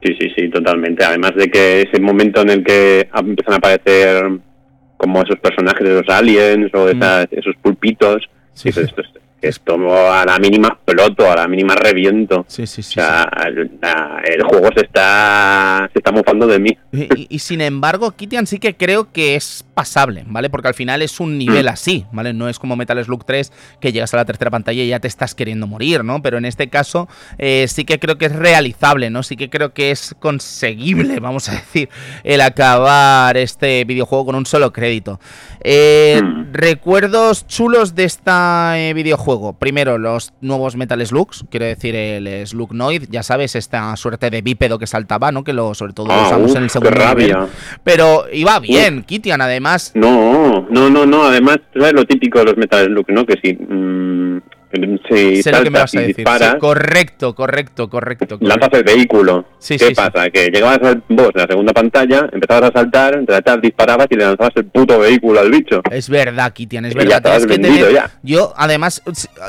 Sí, sí, sí, totalmente. Además de que ese momento en el que empiezan a aparecer como esos personajes de los aliens o esas- esos pulpitos. Sí, Dices, sí. esto, esto a la mínima exploto, a la mínima reviento. Sí, sí, sí. O sea, el, juego se está, se está mofando de mí. Y, y- y sin embargo, Kitian sí que creo que es pasable, ¿vale? Porque al final es un nivel así, ¿vale? No es como Metal Slug 3 que llegas a la tercera pantalla y ya te estás queriendo morir, ¿no? Pero en este caso eh, sí que creo que es realizable, ¿no? Sí que creo que es conseguible, vamos a decir, el acabar este videojuego con un solo crédito. Eh, Mm. Recuerdos chulos de este videojuego. Primero, los nuevos Metal Slugs, quiero decir el Slug Noid, ya sabes, esta suerte de bípedo que saltaba, ¿no? Que lo, sobre todo lo Ah, usamos uf, en el qué segundo rabia. nivel. Pero iba bien, Kitian, además. No, no, no, no. Además, ¿sabes lo típico de los Metal Slug, no? Que si, mm, si sé lo que me vas a decir. disparas, Sí, correcto, correcto, correcto. lanzas correcto. el vehículo. Sí, ¿Qué sí, sí. pasa? Que llegabas al boss en la segunda pantalla, empezabas a saltar, entre atrás disparabas y le lanzabas el puto vehículo al bicho. Es verdad, Kitian, es Y ya verdad. Tienes que tener- ya. Yo, además,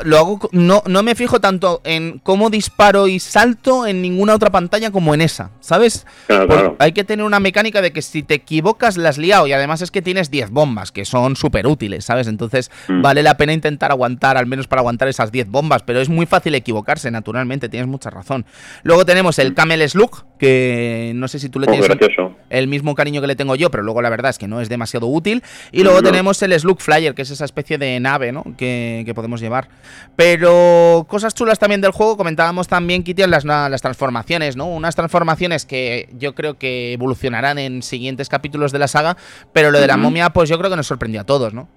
lo hago. No, no me fijo tanto en cómo disparo y salto en ninguna otra pantalla como en esa, ¿sabes? Claro. Hay que tener una mecánica de que si te equivocas las liado y además es que tienes 10 bombas que son súper útiles, ¿sabes? Entonces Mm. vale la pena intentar aguantar, al menos para aguantar esas 10 bombas, pero es muy fácil equivocarse, naturalmente, tienes mucha razón. Luego tenemos el Camel Slug, que no sé si tú le. Oh, tienes el- gracioso. el mismo cariño que le tengo yo, pero luego la verdad es que no es demasiado útil. Y luego No. tenemos el Slug Flyer, que es esa especie de nave, ¿no? Que, que podemos llevar. Pero cosas chulas también del juego, comentábamos también, Kitty, las, las transformaciones, ¿no? Unas transformaciones que yo creo que evolucionarán en siguientes capítulos de la saga, pero lo de la momia, pues yo creo que nos sorprendió a todos, ¿no?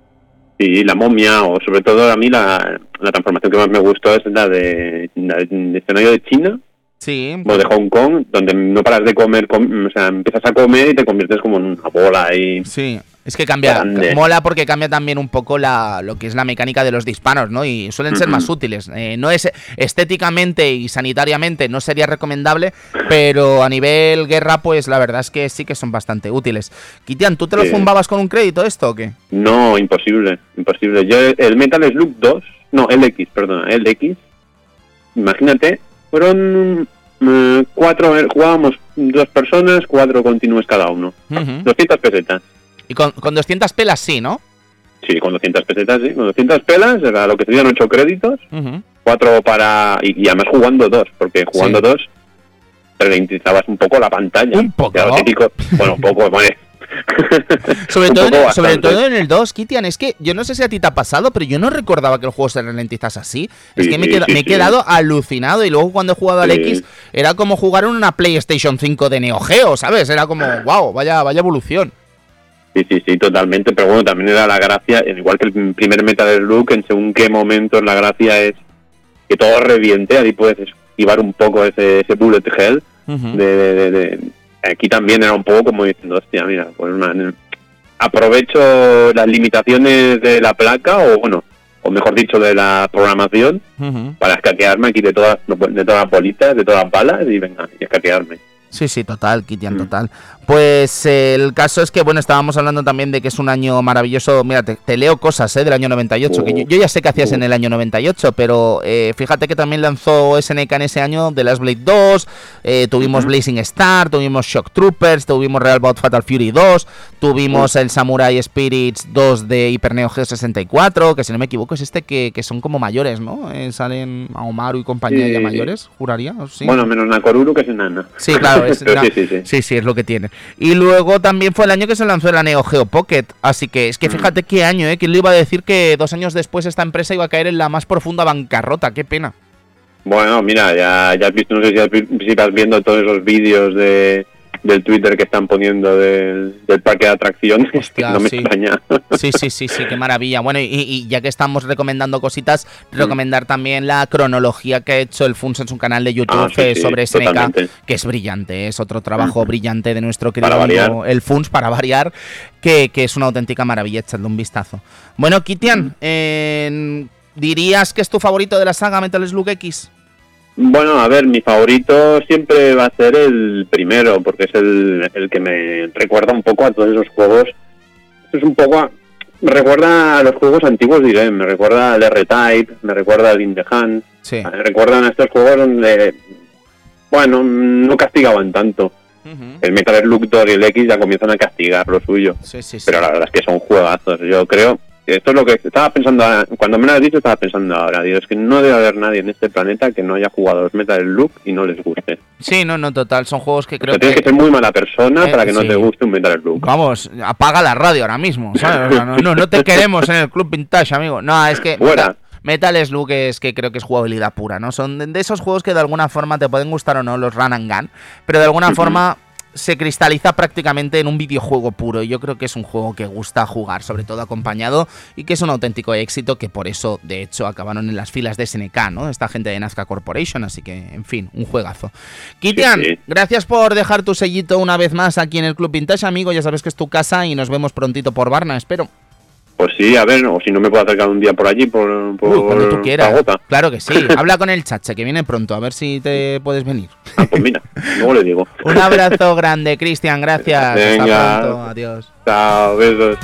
Y la momia, o sobre todo a mí la, la transformación que más me gustó es la de, la de escenario de China Sí. o de Hong Kong, donde no paras de comer, com- o sea, empiezas a comer y te conviertes como en una bola y Sí, es que cambia, Grande. mola porque cambia también un poco la, lo que es la mecánica de los disparos, ¿no? Y suelen ser más útiles. Eh, no es estéticamente y sanitariamente no sería recomendable, pero a nivel guerra, pues la verdad es que sí que son bastante útiles. Kitian, ¿tú te lo Sí. zumbabas con un crédito esto o qué? no, imposible, imposible. Yo el Metal Slug 2, no, el X, perdona, el X, imagínate, fueron mm, cuatro, eh, jugábamos dos personas, cuatro continuos cada uno, Ujú. 200 pesetas. Y con, con 200 pelas sí, ¿no? Sí, con 200 pesetas, sí, con 200 pelas, era lo que serían ocho créditos, Ujú. cuatro para. Y, y además jugando dos, porque jugando Sí. dos ralentizabas un poco la pantalla. Un poco. Lo típico- bueno, un poco, vale. Sobre, todo en, sobre todo en el 2, Kitian, es que yo no sé si a ti te ha pasado, pero yo no recordaba que el juego se ralentizase así. Es Sí, que me, sí, sí, he sí. quedado alucinado y luego cuando he jugado al Sí. X era como jugar en una PlayStation 5 de Neo Geo, ¿sabes? Era como, wow, vaya, vaya evolución. Sí, sí, sí, totalmente. Pero bueno, también era la gracia, igual que el primer Metal Slug, en según qué momentos la gracia es que todo reviente, ahí puedes esquivar un poco ese, ese bullet hell. De, de- de- de- Aquí también era un poco como diciendo, hostia, mira, pues man, aprovecho las limitaciones de la placa, o bueno, o mejor dicho, de la programación, para escaquearme aquí de todas, de todas las bolitas, de todas las balas, y venga, y escaquearme. Sí, sí, total, Kitian, Mm. total. Pues eh, el caso es que, bueno, estábamos hablando también de que es un año maravilloso. Mira, te, te leo cosas eh, del año 98, que yo, yo ya sé que hacías en el año 98, pero eh, fíjate que también lanzó SNK en ese año The Last Blade 2, eh, tuvimos. Blazing Star, tuvimos Shock Troopers, tuvimos Real Bout Fatal Fury 2, tuvimos el Samurai Spirits 2 de Hyper Neo Geo 64, que si no me equivoco es este que, que son como mayores, ¿no? Eh, salen Aomaru y compañía ya mayores, juraría. ¿sí? Bueno, menos Nakoruru, que es enana. Sí, claro, es, sí, sí, sí. sí, sí, es lo que tiene. Y luego también fue el año que se lanzó la Neo Geo Pocket, así que es que Mm. fíjate qué año, ¿eh? ¿Quién le iba a decir que dos años después esta empresa iba a caer en la más profunda bancarrota? Qué pena. Bueno, mira, ya, ya has visto, no sé si, has si vas viendo todos esos vídeos de, del Twitter que están poniendo del, del parque de atracciones, Hostia, no me sí. extraña. Sí, sí, sí, sí, qué maravilla. Bueno, y, y ya que estamos recomendando cositas, Mm. recomendar también la cronología que ha hecho el FUNS en su canal de YouTube Ah, sí, eh, sí, sobre SNK, que es brillante, es otro trabajo brillante de nuestro querido amigo, el FUNS, para variar, que, que es una auténtica maravilla, echadle un vistazo. Bueno, Kitian, eh, ¿dirías que es tu favorito de la saga Metal Slug X? Bueno, a ver, mi favorito siempre va a ser el primero, porque es el, el que me recuerda un poco a todos esos juegos. Es un poco... a- me recuerda a los juegos antiguos, diré. Me recuerda al R-Type, me recuerda al In the Hand. Sí. Me recuerdan a estos juegos donde, bueno, no castigaban tanto. El Metal Slug 2 y el X ya comienzan a castigar lo suyo. Sí, sí, sí. Pero la verdad es que son juegazos. Yo creo esto es lo que estaba pensando, cuando me lo has dicho, estaba pensando ahora. Digo, es que no debe haber nadie en este planeta que no haya jugado los Metal Slug y no les guste. Sí, no, no, total. Son juegos que creo sea, tienes que que. ser muy mala persona Eh, para que no te guste un Metal Slug. Vamos, apaga la radio ahora mismo, ¿sabes? O sea, no, no, no te queremos en el Club Vintage, amigo. No, es que Fuera. Metal, Metal Slug es que creo que es jugabilidad pura, ¿no? Son de, esos juegos que de alguna forma te pueden gustar o no, los run and gun, pero de alguna forma se cristaliza prácticamente en un videojuego puro. Y yo creo que es un juego que gusta jugar, sobre todo acompañado, y que es un auténtico éxito, que por eso, de hecho, acabaron en las filas de SNK, ¿no? Esta gente de Nazca Corporation, así que, en fin, un juegazo. Kitian, sí. gracias por dejar tu sellito una vez más aquí en el Club Vintage, amigo. Ya sabes que es tu casa y nos vemos prontito por Barna, espero. Pues sí, a ver, o si no me puedo acercar un día por allí, por, por Uy, cuando tú quieras. Claro que sí. Habla con el chache, que viene pronto, a ver si te puedes venir. Ah, pues mira, luego le digo. Un abrazo grande, Cristian, gracias. Venga. Hasta pronto, adiós. Chao, besos.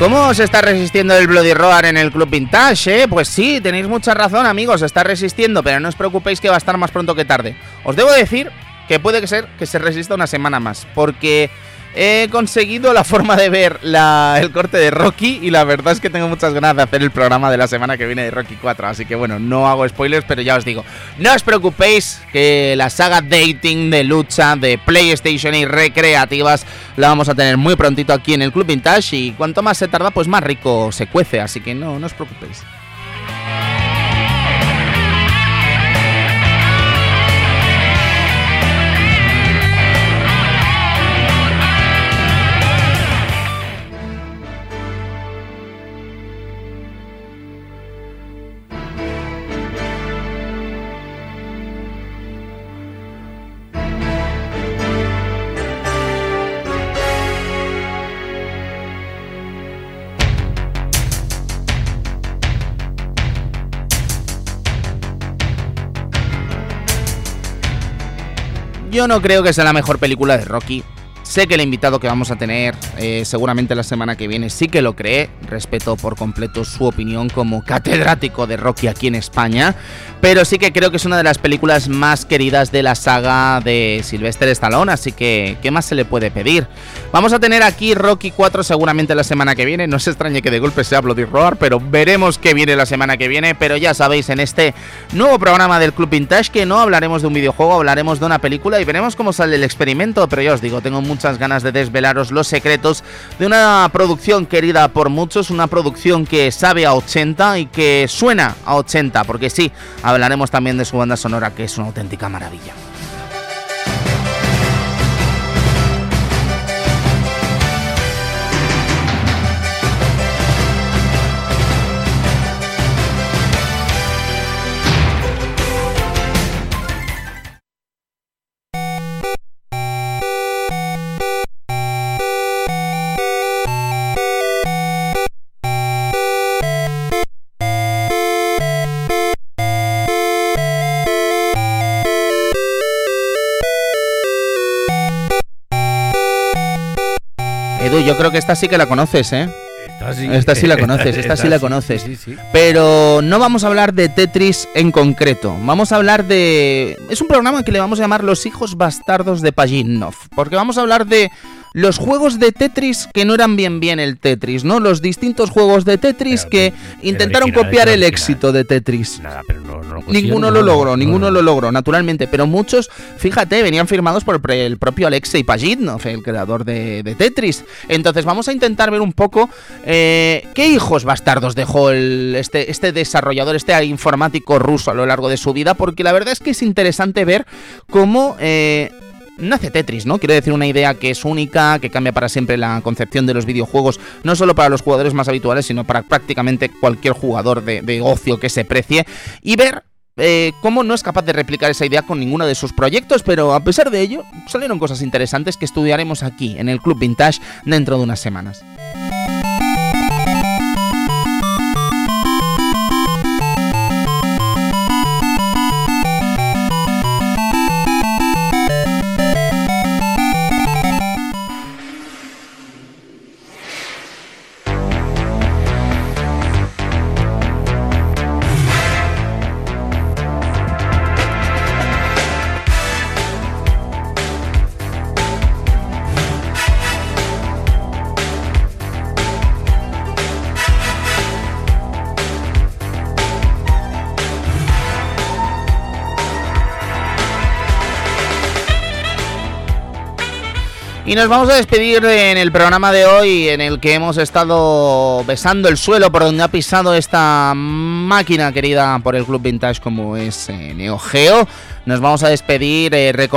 ¿Cómo se está resistiendo el Bloody Roar en el Club Vintage? eh? Pues sí, tenéis mucha razón, amigos, se está resistiendo, pero no os preocupéis que va a estar más pronto que tarde. Os debo decir que puede ser que se resista una semana más, porque he conseguido la forma de ver el corte de Rocky y la verdad es que tengo muchas ganas de hacer el programa de la semana que viene de Rocky 4, así que bueno, no hago spoilers, pero ya os digo, no os preocupéis que la saga dating de lucha de PlayStation y recreativas la vamos a tener muy prontito aquí en el Club Vintage y cuanto más se tarda, pues más rico se cuece, así que no, no os preocupéis. Yo no creo que sea la mejor película de Rocky. Sé que el invitado que vamos a tener eh, seguramente la semana que viene sí que lo cree. Respeto por completo su opinión como catedrático de Rocky aquí en España. Pero sí que creo que es una de las películas más queridas de la saga de Sylvester Stallone. Así que, ¿qué más se le puede pedir? Vamos a tener aquí Rocky 4 seguramente la semana que viene. No se extrañe que de golpe sea Bloody Roar, pero veremos qué viene la semana que viene. Pero ya sabéis, en este nuevo programa del Club Vintage que no hablaremos de un videojuego, hablaremos de una película y veremos cómo sale el experimento. Pero ya os digo, tengo muchas ganas de desvelaros los secretos de una producción querida por muchos, una producción que sabe a 80 y que suena a 80, porque sí, hablaremos también de su banda sonora, que es una auténtica maravilla. Yo creo que esta sí que la conoces, ¿eh? Esta sí, Esta sí la conoces, esta sí la sí, conoces. Sí. Pero no vamos a hablar de Tetris en concreto. Vamos a hablar de. Es un programa que le vamos a llamar Los hijos bastardos de Pajitnov. Porque vamos a hablar de los juegos de Tetris que no eran bien bien el Tetris, ¿no? Los distintos juegos de Tetris Pero que intentaron original, copiar el original. éxito de Tetris. Nada, pero no, no lo Ninguno no, lo logró, no, ninguno no. lo logró, naturalmente. Pero muchos, fíjate, venían firmados por el propio Alexei Pajitnov, el creador de, de Tetris. Entonces vamos a intentar ver un poco eh, qué hijos bastardos dejó el- este, este desarrollador, este informático ruso a lo largo de su vida, porque la verdad es que es interesante ver cómo... eh, nace Tetris, ¿no? Quiero decir, una idea que es única, que cambia para siempre la concepción de los videojuegos, no solo para los jugadores más habituales, sino para prácticamente cualquier jugador de, ocio que se precie, y ver eh, cómo no es capaz de replicar esa idea con ninguno de sus proyectos, pero a pesar de ello, salieron cosas interesantes que estudiaremos aquí, en el Club Vintage, dentro de unas semanas. Y nos vamos a despedir en el programa de hoy en el que hemos estado besando el suelo por donde ha pisado esta máquina querida por el Club Vintage como es eh, Neo Geo. Nos vamos a despedir eh,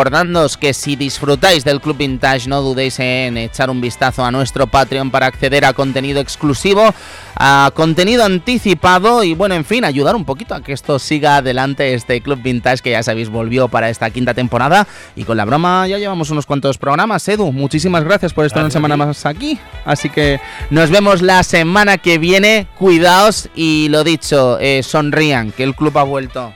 que si disfrutáis del Club Vintage no dudéis en echar un vistazo a nuestro Patreon para acceder a contenido exclusivo, a contenido anticipado y bueno, en fin, ayudar un poquito a que esto siga adelante este Club Vintage que ya sabéis volvió para esta quinta temporada y con la broma ya llevamos unos cuantos programas. Edu, muchísimas gracias por estar una semana más aquí. Así que nos vemos la semana que viene. Cuidaos y lo dicho, eh, sonrían, que el club ha vuelto.